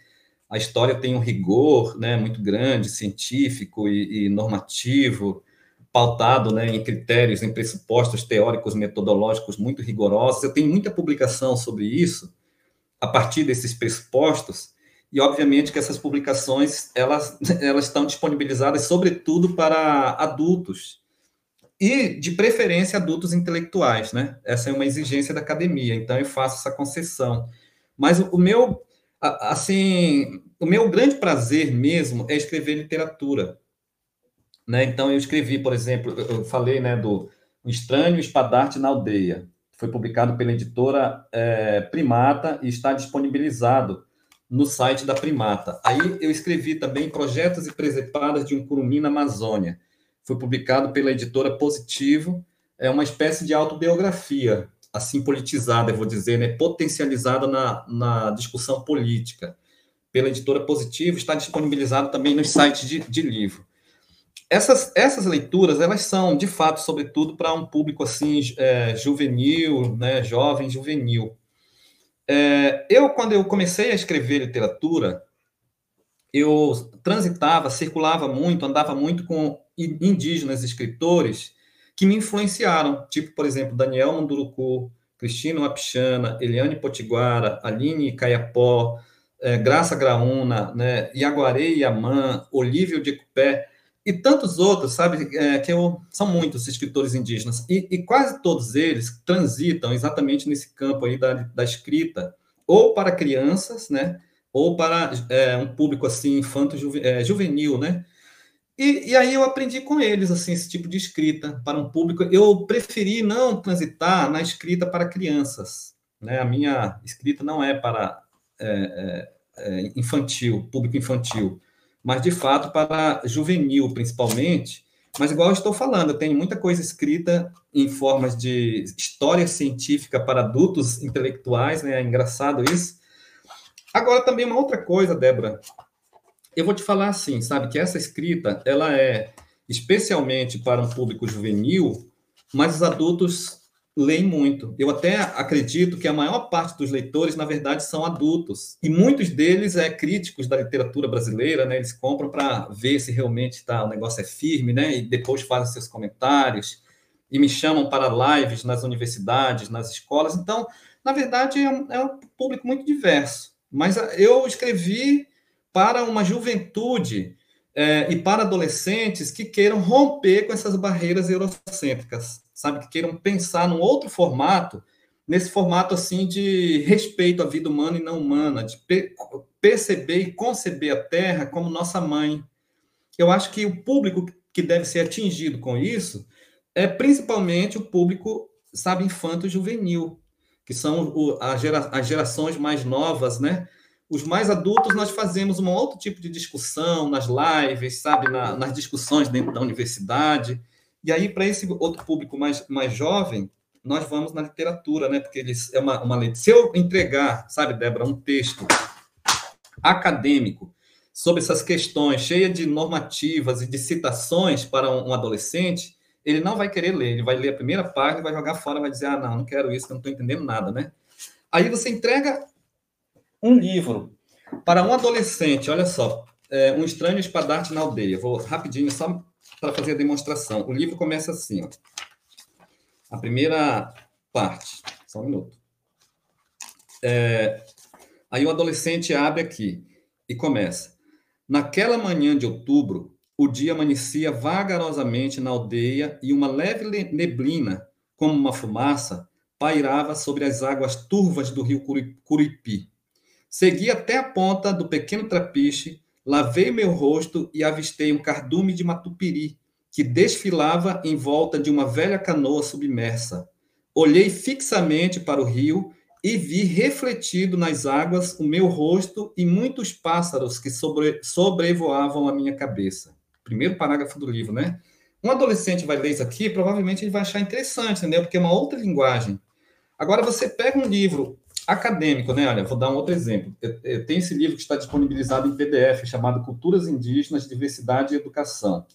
A história tem um rigor, né, muito grande, científico e, e normativo, pautado, né, em critérios, em pressupostos teóricos, metodológicos muito rigorosos. Eu tenho muita publicação sobre isso a partir desses pressupostos e obviamente que essas publicações elas, elas estão disponibilizadas sobretudo para adultos e de preferência adultos intelectuais, né? Essa é uma exigência da academia, então eu faço essa concessão. Mas o meu assim, o meu grande prazer mesmo é escrever literatura, né? Então eu escrevi, por exemplo, eu falei, né, do o Estranho Espadarte na Aldeia, foi publicado pela editora é, Primata e está disponibilizado no site da Primata. Aí eu escrevi também Projetos e Presepadas de um Curumim na Amazônia. Foi publicado pela editora Positivo, é uma espécie de autobiografia, assim politizada, eu vou dizer, né, potencializada na, na discussão política. Pela editora Positivo, está disponibilizado também nos sites de, de livro. Essas, essas leituras, elas são, de fato, sobretudo para um público assim é, juvenil, né, jovem, juvenil. É, eu, quando eu comecei a escrever literatura, eu transitava, circulava muito, andava muito com indígenas escritores que me influenciaram, tipo, por exemplo, Daniel Munduruku, Cristina Wapichana, Eliane Potiguara, Aline Caiapó, é, Graça Graúna, né, Iaguaré Yaman, Olívio de Cupé, e tantos outros, sabe, é, que eu, são muitos escritores indígenas, e, e, quase todos eles transitam exatamente nesse campo aí da, da escrita, ou para crianças, né, ou para é, um público assim infanto juve, é, juvenil, né, e, e, aí eu aprendi com eles assim esse tipo de escrita para um público. Eu preferi não transitar na escrita para crianças, né, a minha escrita não é para é, é, é infantil, público infantil, mas de fato para juvenil, principalmente. Mas, igual eu estou falando, eu tenho muita coisa escrita em formas de história científica para adultos intelectuais, né? É engraçado isso. Agora, também uma outra coisa, Débora, eu vou te falar assim, sabe, que essa escrita, ela é especialmente para um público juvenil, mas os adultos leem muito. Eu até acredito que a maior parte dos leitores, na verdade, são adultos. E muitos deles é críticos da literatura brasileira, né? Eles compram para ver se realmente tá, o negócio é firme, né? E depois fazem seus comentários e me chamam para lives nas universidades, nas escolas. Então, na verdade, é um, é um público muito diverso. Mas eu escrevi para uma juventude é, e para adolescentes que queiram romper com essas barreiras eurocêntricas sabe? Que queiram pensar num outro formato, nesse formato assim de respeito à vida humana e não humana, de perceber e conceber a Terra como nossa mãe. Eu acho que o público que deve ser atingido com isso é principalmente o público, sabe, infanto-juvenil, que são o, gera, as gerações mais novas, né? Os mais adultos, nós fazemos um outro tipo de discussão nas lives, sabe, Na, nas discussões dentro da universidade. E aí, para esse outro público mais, mais jovem, nós vamos na literatura, né? Porque eles é uma, uma. Se eu entregar, sabe, Débora, um texto acadêmico sobre essas questões, cheia de normativas e de citações para um, um, adolescente, ele não vai querer ler. Ele vai ler a primeira página, vai jogar fora, vai dizer: ah, não, não quero isso, eu não estou entendendo nada, né? Aí você entrega um livro para um adolescente, olha só, é, um estranho espadarte na aldeia. Vou rapidinho só para fazer a demonstração. O livro começa assim, ó. A primeira parte, só um minuto. É, aí o adolescente abre aqui e começa. Naquela manhã de outubro, o dia amanhecia vagarosamente na aldeia e uma leve neblina, como uma fumaça, pairava sobre as águas turvas do rio Curipi. Segui até a ponta do pequeno trapiche Lavei meu rosto e avistei um cardume de matupiri que desfilava em volta de uma velha canoa submersa. Olhei fixamente para o rio e vi refletido nas águas o meu rosto e muitos pássaros que sobre, sobrevoavam a minha cabeça. Primeiro parágrafo do livro, né? Um adolescente vai ler isso aqui, provavelmente ele vai achar interessante, entendeu? Porque é uma outra linguagem. Agora você pega um livro acadêmico, né? Olha, vou dar um outro exemplo. Tem esse livro que está disponibilizado em PDF, chamado Culturas Indígenas, Diversidade e Educação.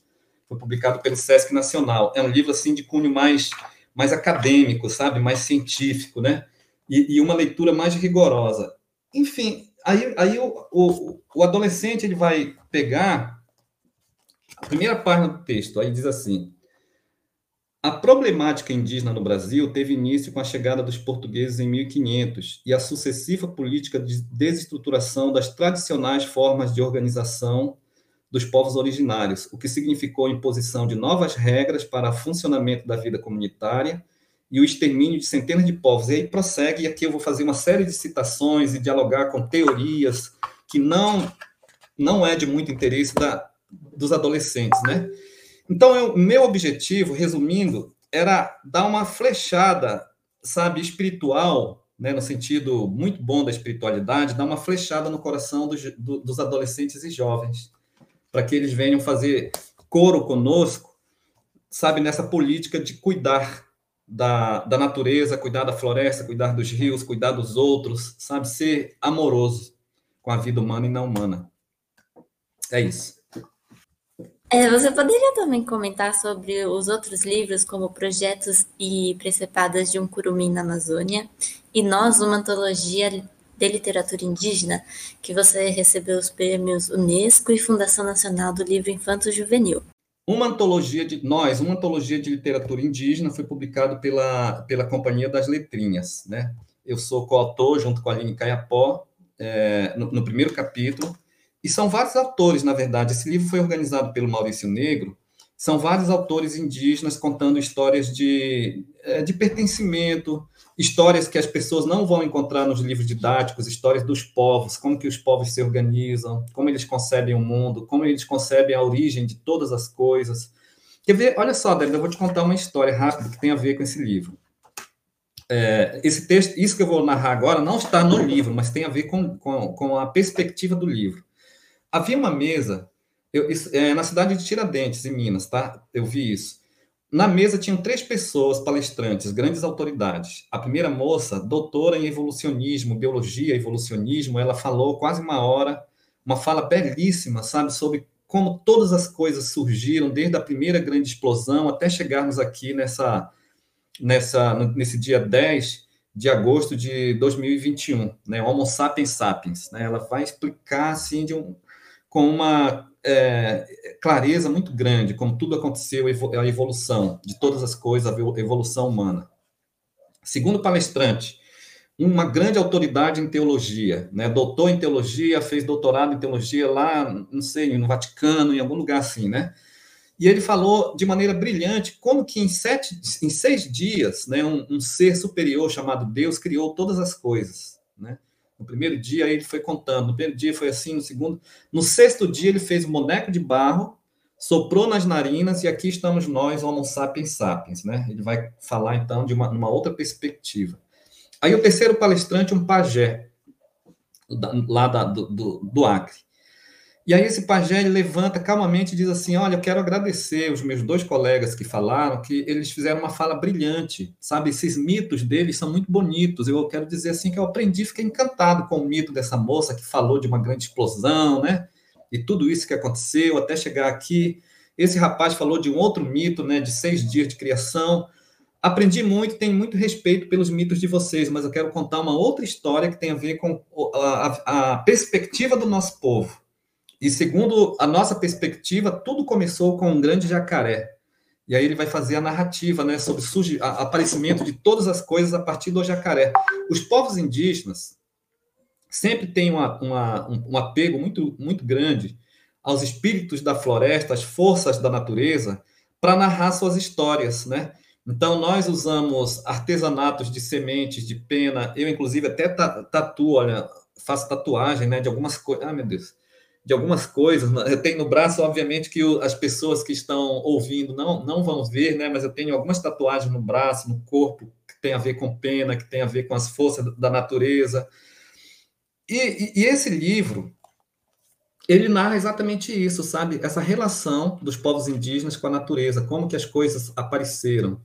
Foi publicado pelo Sesc Nacional. É um livro, assim, de cunho mais, mais acadêmico, sabe? Mais científico, né? E, e uma leitura mais rigorosa. Enfim, aí, aí o, o, o adolescente ele vai pegar a primeira página do texto, aí diz assim: a problemática indígena no Brasil teve início com a chegada dos portugueses em 1500 e a sucessiva política de desestruturação das tradicionais formas de organização dos povos originários, o que significou a imposição de novas regras para o funcionamento da vida comunitária e o extermínio de centenas de povos. E aí prossegue, e aqui eu vou fazer uma série de citações e dialogar com teorias que não não é de muito interesse da, dos adolescentes, né? Então, eu, meu objetivo, resumindo, era dar uma flechada, sabe, espiritual, né, no sentido muito bom da espiritualidade, dar uma flechada no coração dos, do, dos adolescentes e jovens, para que eles venham fazer coro conosco, sabe, nessa política de cuidar da, da natureza, cuidar da floresta, cuidar dos rios, cuidar dos outros, sabe? Ser amoroso com a vida humana e não humana. É isso. É, você poderia também comentar sobre os outros livros, como Projetos e Precepadas de um Curumim na Amazônia e Nós, uma antologia de literatura indígena, que você recebeu os prêmios Unesco e Fundação Nacional do Livro Infanto Juvenil. Uma antologia de nós, uma antologia de literatura indígena foi publicado pela, pela Companhia das Letrinhas, né? Eu sou coautor junto com a Aline Caiapó é, no, no, primeiro capítulo e são vários autores, na verdade. Esse livro foi organizado pelo Maurício Negro. São vários autores indígenas contando histórias de, é, de pertencimento, histórias que as pessoas não vão encontrar nos livros didáticos, histórias dos povos, como que os povos se organizam, como eles concebem o mundo, como eles concebem a origem de todas as coisas. Quer ver? Olha só, Débora, eu vou te contar uma história rápida que tem a ver com esse livro. É, esse texto, isso que eu vou narrar agora, não está no livro, mas tem a ver com, com, com a perspectiva do livro. Havia uma mesa eu, é, na cidade de Tiradentes, em Minas, tá? Eu vi isso. Na mesa tinham três pessoas palestrantes, grandes autoridades. A primeira moça, doutora em evolucionismo, biologia, evolucionismo, ela falou quase uma hora, uma fala belíssima, sabe, sobre como todas as coisas surgiram, desde a primeira grande explosão até chegarmos aqui nessa, nessa, nesse dia 10 de agosto de 2021, né, Homo sapiens sapiens. Né, ela vai explicar assim de um, com uma é, clareza muito grande como tudo aconteceu, a evolução de todas as coisas, a evolução humana. Segundo palestrante, uma grande autoridade em teologia, né? doutor em teologia, fez doutorado em teologia lá, não sei, no Vaticano, em algum lugar assim, né? E ele falou de maneira brilhante como que em, sete, em seis dias, né, um, um ser superior chamado Deus criou todas as coisas, né? No primeiro dia ele foi contando, no primeiro dia foi assim, no segundo, no sexto dia ele fez um boneco de barro, soprou nas narinas e aqui estamos nós, Homo sapiens sapiens, né? Ele vai falar então de uma, uma outra perspectiva. Aí o terceiro palestrante, um pajé, lá da, do, do, do Acre. E aí esse pajé ele levanta calmamente e diz assim: Olha, eu quero agradecer os meus dois colegas que falaram, que eles fizeram uma fala brilhante, sabe? Esses mitos deles são muito bonitos. Eu quero dizer assim que eu aprendi, fiquei encantado com o mito dessa moça que falou de uma grande explosão, né? E tudo isso que aconteceu até chegar aqui. Esse rapaz falou de um outro mito, né? De seis dias de criação. Aprendi muito, tenho muito respeito pelos mitos de vocês, mas eu quero contar uma outra história que tem a ver com a, a, a perspectiva do nosso povo e segundo a nossa perspectiva, tudo começou com um grande jacaré. E aí ele vai fazer a narrativa né, sobre o aparecimento de todas as coisas a partir do jacaré. Os povos indígenas sempre têm uma, uma, um apego muito, muito grande aos espíritos da floresta, às forças da natureza, para narrar suas histórias, né? Então, nós usamos artesanatos de sementes, de pena. Eu, inclusive, até tatuo, olha, faço tatuagem né, de algumas coisas. Ah, meu Deus de algumas coisas. Né? Eu tenho no braço, obviamente, que as pessoas que estão ouvindo não, não vão ver, né? mas eu tenho algumas tatuagens no braço, no corpo, que tem a ver com pena, que tem a ver com as forças da natureza. E, e, e esse livro, ele narra exatamente isso, sabe? Essa relação dos povos indígenas com a natureza, como que as coisas apareceram,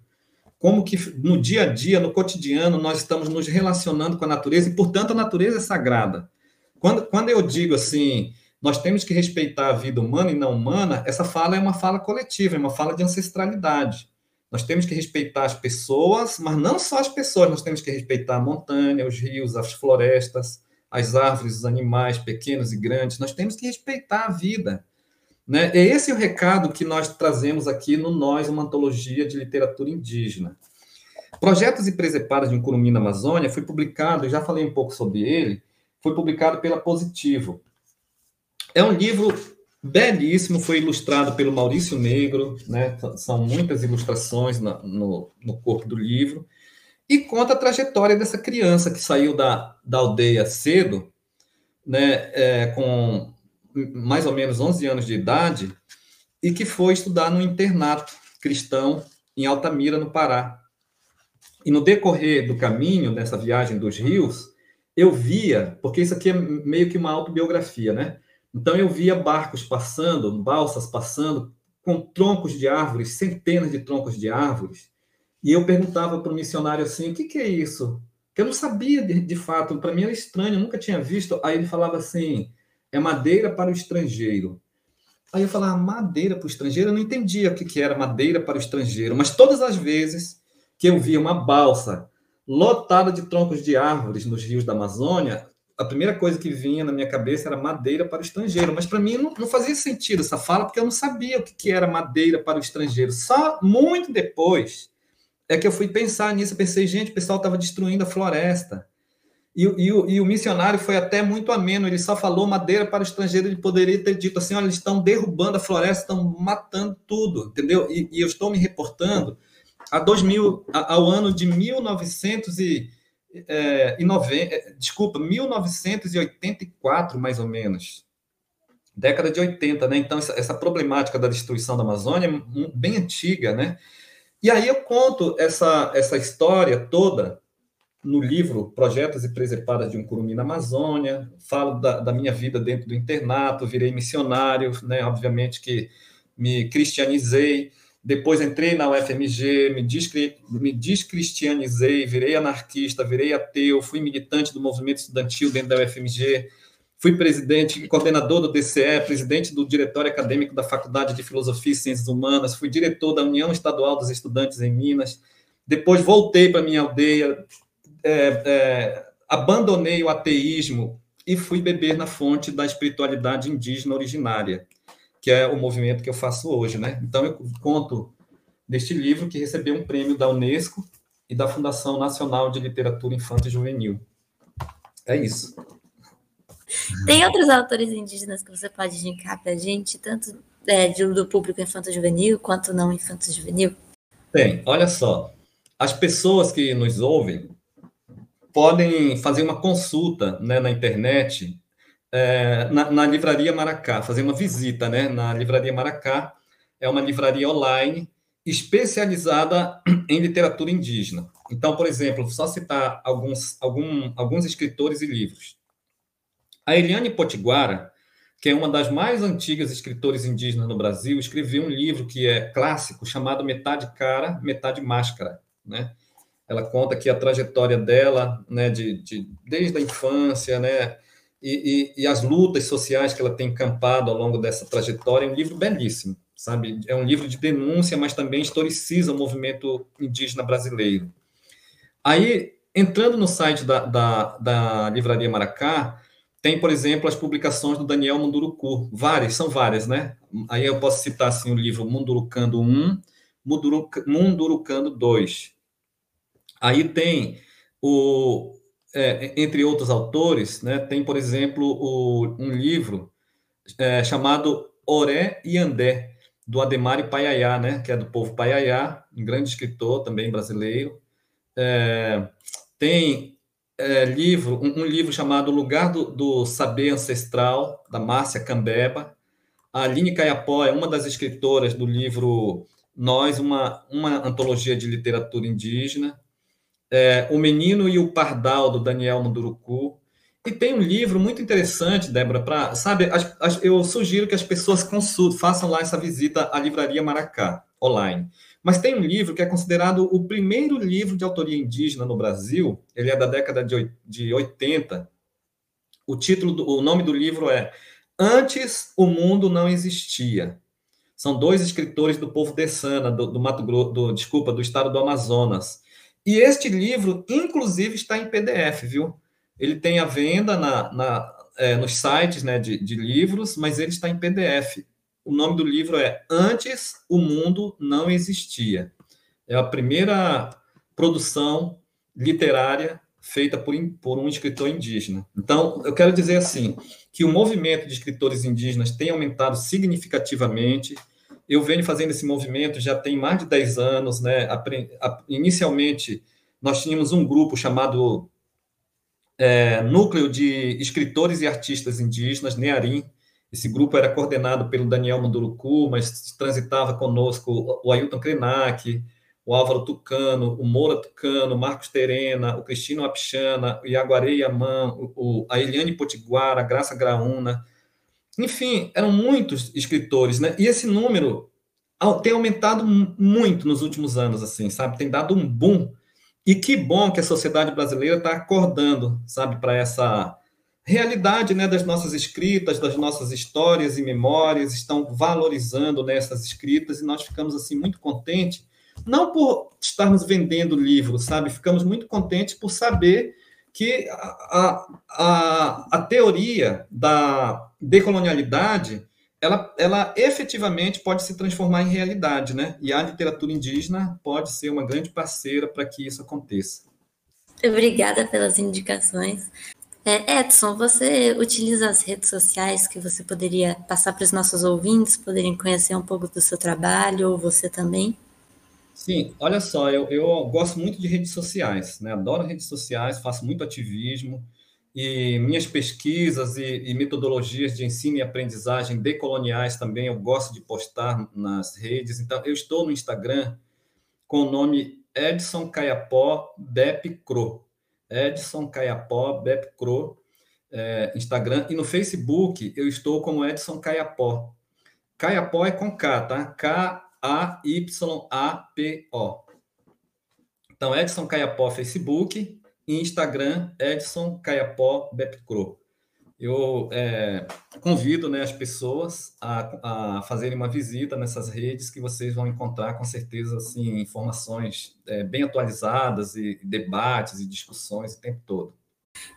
como que no dia a dia, no cotidiano, nós estamos nos relacionando com a natureza e, portanto, a natureza é sagrada. Quando, quando eu digo assim, nós temos que respeitar a vida humana e não humana, essa fala é uma fala coletiva, é uma fala de ancestralidade. Nós temos que respeitar as pessoas, mas não só as pessoas, nós temos que respeitar a montanha, os rios, as florestas, as árvores, os animais pequenos e grandes. Nós temos que respeitar a vida. Né? É esse o recado que nós trazemos aqui no Nós, uma antologia de literatura indígena. Projetos e Presepadas de um Curumim na Amazônia foi publicado, já falei um pouco sobre ele, foi publicado pela Positivo. É um livro belíssimo, foi ilustrado pelo Maurício Negro, né? são muitas ilustrações na, no, no corpo do livro, e conta a trajetória dessa criança que saiu da, da aldeia cedo, né? É, com mais ou menos 11 anos de idade, e que foi estudar no internato cristão em Altamira, no Pará. E no decorrer do caminho dessa viagem dos rios, eu via, porque isso aqui é meio que uma autobiografia, né? Então eu via barcos passando, balsas passando, com troncos de árvores, centenas de troncos de árvores, E eu perguntava para o missionário assim: o que, que é isso? Que eu não sabia de, de fato, para mim era estranho, eu nunca tinha visto. Aí ele falava assim: é madeira para o estrangeiro. Aí eu falava, madeira para o estrangeiro? Eu não entendia o que, que era madeira para o estrangeiro, mas todas as vezes que eu via uma balsa lotada de troncos de árvores nos rios da Amazônia, a primeira coisa que vinha na minha cabeça era madeira para o estrangeiro. Mas para mim não, não, fazia sentido essa fala, porque eu não sabia o que, que era madeira para o estrangeiro. Só muito depois é que eu fui pensar nisso. Eu pensei, gente, o pessoal estava destruindo a floresta. E, e, e, o missionário foi até muito ameno, ele só falou madeira para o estrangeiro, ele poderia ter dito assim: olha, eles estão derrubando a floresta, estão matando tudo, entendeu? E, e eu estou me reportando a 2000, ao ano de 1990, é, é, desculpa, 1984, mais ou menos. Década de 80, né? Então, essa, essa problemática da destruição da Amazônia é bem antiga, né? E aí eu conto essa, essa história toda no livro Projetos e Presepadas de um Curumim na Amazônia, falo da, da, minha vida dentro do internato, virei missionário, né? obviamente que me cristianizei, depois entrei na UFMG, me, descri, me descristianizei, virei anarquista, virei ateu, fui militante do movimento estudantil dentro da UFMG, fui presidente, coordenador do DCE, presidente do diretório acadêmico da Faculdade de Filosofia e Ciências Humanas, fui diretor da União Estadual dos Estudantes em Minas, depois voltei para minha aldeia, é, é, abandonei o ateísmo e fui beber na fonte da espiritualidade indígena originária, que é o movimento que eu faço hoje, né? Então eu conto deste livro que recebeu um prêmio da Unesco e da Fundação Nacional de Literatura Infantil e Juvenil. É isso. Tem outros autores indígenas que você pode indicar para a gente, tanto é, do público infanto-juvenil quanto não infanto-juvenil? Tem. Olha só, as pessoas que nos ouvem podem fazer uma consulta né, na internet, é, na, na, Livraria Maracá, fazer uma visita né, na Livraria Maracá. É uma livraria online especializada em literatura indígena. Então, por exemplo, só citar alguns, algum, alguns escritores e livros. A Eliane Potiguara, que é uma das mais antigas escritoras indígenas no Brasil, escreveu um livro que é clássico chamado Metade Cara, Metade Máscara, né? ela conta aqui a trajetória dela, né, de, de desde a infância, né, e, e, e, as lutas sociais que ela tem encampado ao longo dessa trajetória. É um livro belíssimo, sabe? É um livro de denúncia, mas também historiciza o movimento indígena brasileiro. Aí, entrando no site da, da, da Livraria Maracá, tem, por exemplo, as publicações do Daniel Munduruku, várias, são várias, né? Aí eu posso citar assim, o livro Mundurucando 1, Mundurucando 2, Aí tem o, é, entre outros autores, né, tem, por exemplo, o, um livro é, chamado Oré e Andé, do Ademari Paiaiá, né, que é do povo Paiaiá, um grande escritor também brasileiro. É, tem é, livro, um, um, livro chamado Lugar do, do, Saber Ancestral, da Márcia Cambeba. A Aline Caiapó é uma das escritoras do livro Nós, uma, uma antologia de literatura indígena é, O Menino e o Pardal, do Daniel Munduruku. E tem um livro muito interessante, Débora, para. Sabe, as, as, eu sugiro que as pessoas consultem, façam lá essa visita à Livraria Maracá, online. Mas tem um livro que é considerado o primeiro livro de autoria indígena no Brasil, ele é da década de, de 80. O título, do, o nome do livro é Antes o Mundo Não Existia. São dois escritores do povo Dessana, do, do Mato Grosso, do, desculpa, do estado do Amazonas. E este livro, inclusive, está em PDF, viu? Ele tem a venda na, na é, nos sites né, de, de livros, mas ele está em PDF. O nome do livro é Antes o Mundo Não Existia. É a primeira produção literária feita por, por um escritor indígena. Então, eu quero dizer assim, que o movimento de escritores indígenas tem aumentado significativamente, eu venho fazendo esse movimento já tem mais de 10 anos, né? Inicialmente, nós tínhamos um grupo chamado é, Núcleo de Escritores e Artistas Indígenas, NEARIM. Esse grupo era coordenado pelo Daniel Munduruku, mas transitava conosco o Ailton Krenak, o Álvaro Tucano, o Moura Tucano, o Marcos Terena, o Cristino Apixana, o Iaguarei Yaman, o, a Eliane Potiguara, a Graça Graúna, enfim, eram muitos escritores, né? E esse número tem aumentado muito nos últimos anos, assim, sabe? Tem dado um boom. E que bom que a sociedade brasileira está acordando, sabe, para essa realidade, né, das nossas escritas, das nossas histórias e memórias, estão valorizando né, escritas e nós ficamos assim muito contentes, não por estarmos vendendo livros, sabe? Ficamos muito contentes por saber que a, a, a teoria da decolonialidade ela, ela efetivamente pode se transformar em realidade, né? E a literatura indígena pode ser uma grande parceira para que isso aconteça. Obrigada pelas indicações. É, Edson, você utiliza as redes sociais que você poderia passar para os nossos ouvintes, poderem conhecer um pouco do seu trabalho, ou você também? Sim, olha só, eu, eu gosto muito de redes sociais, né? Adoro redes sociais, faço muito ativismo, e minhas pesquisas e, e, metodologias de ensino e aprendizagem decoloniais também eu gosto de postar nas redes. Então, eu estou no Instagram com o nome Edson Caiapó Bepcro. Edson Caiapó Bepcro, é, Instagram. E no Facebook eu estou como Edson Caiapó. Caiapó é com K, tá? K-A-Y-A-P-O. Então, Edson Caiapó Facebook e Instagram, Edson Caiapó Bepcro. Eu é, convido né, as pessoas a, a fazerem uma visita nessas redes que vocês vão encontrar com certeza assim, informações é, bem atualizadas e debates e discussões o tempo todo.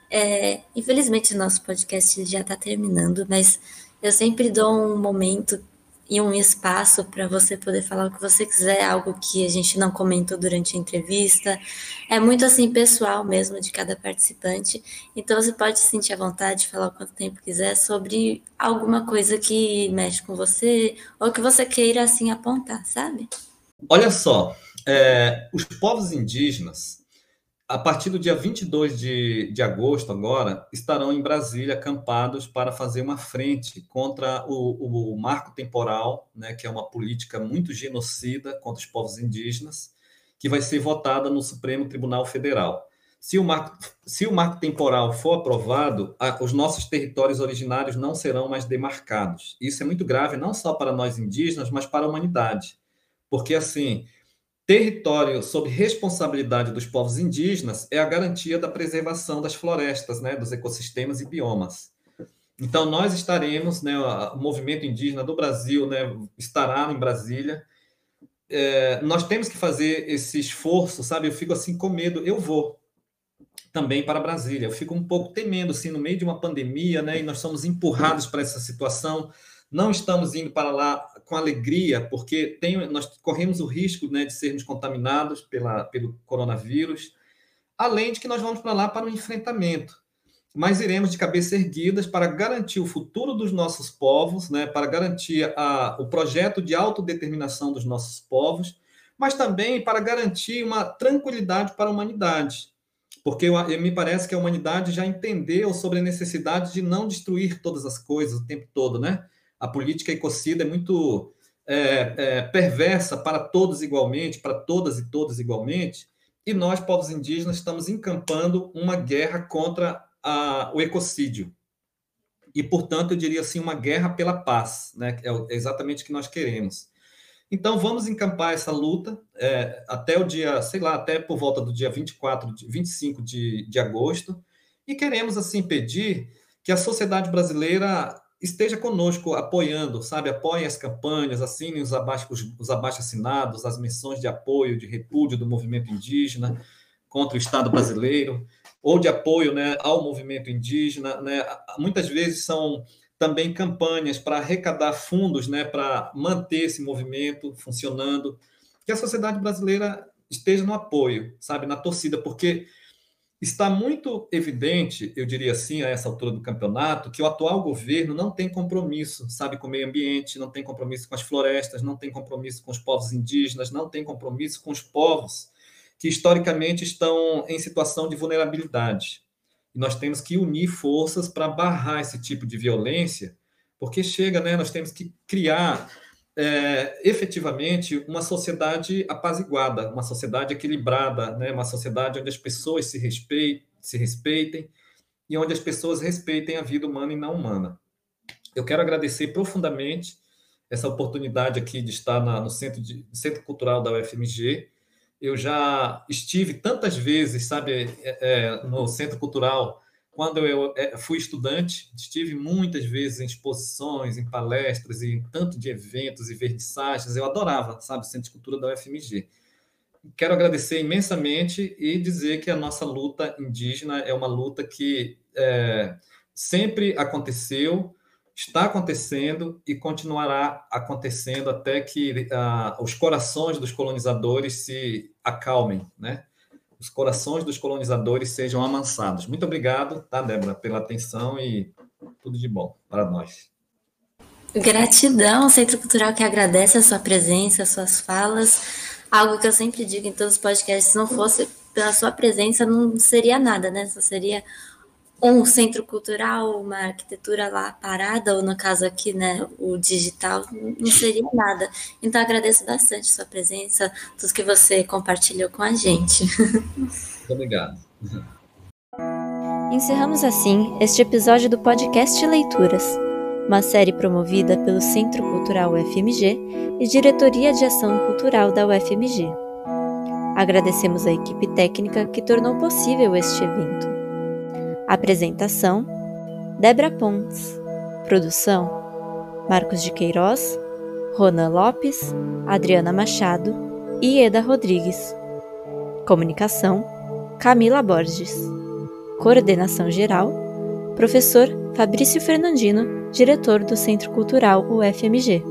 É, infelizmente, nosso podcast já está terminando, mas eu sempre dou um momento e um espaço para você poder falar o que você quiser, algo que a gente não comentou durante a entrevista. É muito assim pessoal mesmo de cada participante. Então você pode se sentir à vontade de falar o quanto tempo quiser sobre alguma coisa que mexe com você ou que você queira assim apontar, sabe? Olha só, é, os povos indígenas a partir do dia 22 de, de agosto, agora, estarão em Brasília acampados para fazer uma frente contra o, o marco temporal, né, que é uma política muito genocida contra os povos indígenas, que vai ser votada no Supremo Tribunal Federal. Se o marco, se o marco temporal for aprovado, a, os nossos territórios originários não serão mais demarcados. Isso é muito grave, não só para nós indígenas, mas para a humanidade. Porque, assim, território sob responsabilidade dos povos indígenas é a garantia da preservação das florestas, né, dos ecossistemas e biomas. Então, nós estaremos, né, o movimento indígena do Brasil né, estará em Brasília. É, nós temos que fazer esse esforço, sabe? Eu fico assim com medo, eu vou também para Brasília. Eu fico um pouco temendo, assim, no meio de uma pandemia, né, e nós somos empurrados para essa situação. Não estamos indo para lá com alegria, porque tem, nós corremos o risco né, de sermos contaminados pela, pelo coronavírus, além de que nós vamos para lá para um enfrentamento. Mas iremos de cabeça erguidas para garantir o futuro dos nossos povos, né, para garantir a, o projeto de autodeterminação dos nossos povos, mas também para garantir uma tranquilidade para a humanidade. Porque eu, eu, me parece que a humanidade já entendeu sobre a necessidade de não destruir todas as coisas o tempo todo, né? A política ecocida é muito é, é, perversa para todos igualmente, para todas e todos igualmente, e nós, povos indígenas, estamos encampando uma guerra contra a, o ecocídio. E, portanto, eu diria assim, uma guerra pela paz, né? é exatamente o que nós queremos. Então, vamos encampar essa luta é, até o dia, sei lá, até por volta do dia 24, 25 de, de agosto, e queremos, assim, pedir que a sociedade brasileira esteja conosco apoiando, sabe? Apoiem as campanhas, assinem os abaixo, os, abaixo assinados, as menções de apoio, de repúdio do movimento indígena contra o Estado brasileiro, ou de apoio né, ao movimento indígena. Né? Muitas vezes são também campanhas para arrecadar fundos né, para manter esse movimento funcionando. Que a sociedade brasileira esteja no apoio, sabe, na torcida, porque Está muito evidente, eu diria assim, a essa altura do campeonato, que o atual governo não tem compromisso, sabe, com o meio ambiente, não tem compromisso com as florestas, não tem compromisso com os povos indígenas, não tem compromisso com os povos que historicamente estão em situação de vulnerabilidade. E nós temos que unir forças para barrar esse tipo de violência, porque chega, né, nós temos que criar é, efetivamente uma sociedade apaziguada, uma sociedade equilibrada, né? uma sociedade onde as pessoas se respeitem, se respeitem e onde as pessoas respeitem a vida humana e não humana. Eu quero agradecer profundamente essa oportunidade aqui de estar na, no centro, de, centro Cultural da UFMG. Eu já estive tantas vezes, sabe, é, é, no Centro Cultural, quando eu é, fui estudante, estive muitas vezes em exposições, em palestras, em tanto de eventos e vernissagens. Eu adorava, sabe, o Centro de Cultura da UFMG. Quero agradecer imensamente e dizer que a nossa luta indígena é uma luta que é, sempre aconteceu, está acontecendo e continuará acontecendo até que uh, os corações dos colonizadores se acalmem, né? Os corações dos colonizadores sejam amansados. Muito obrigado, tá, Débora, pela atenção e tudo de bom para nós. Gratidão, Centro Cultural que agradece a sua presença, as suas falas. Algo que eu sempre digo em todos os podcasts, se não fosse pela sua presença, não seria nada, né? Só seria um centro cultural, uma arquitetura lá parada, ou no caso aqui, né, o digital, não seria nada. Então agradeço bastante sua presença, tudo que você compartilhou com a gente. Muito obrigado. Encerramos assim este episódio do podcast Leituras, uma série promovida pelo Centro Cultural UFMG e Diretoria de Ação Cultural da UFMG. Agradecemos a equipe técnica que tornou possível este evento. Apresentação: Débora Pontes. Produção: Marcos de Queiroz, Ronan Lopes, Adriana Machado e Eda Rodrigues. Comunicação: Camila Borges. Coordenação geral: Professor Fabrício Fernandino, diretor do Centro Cultural UFMG.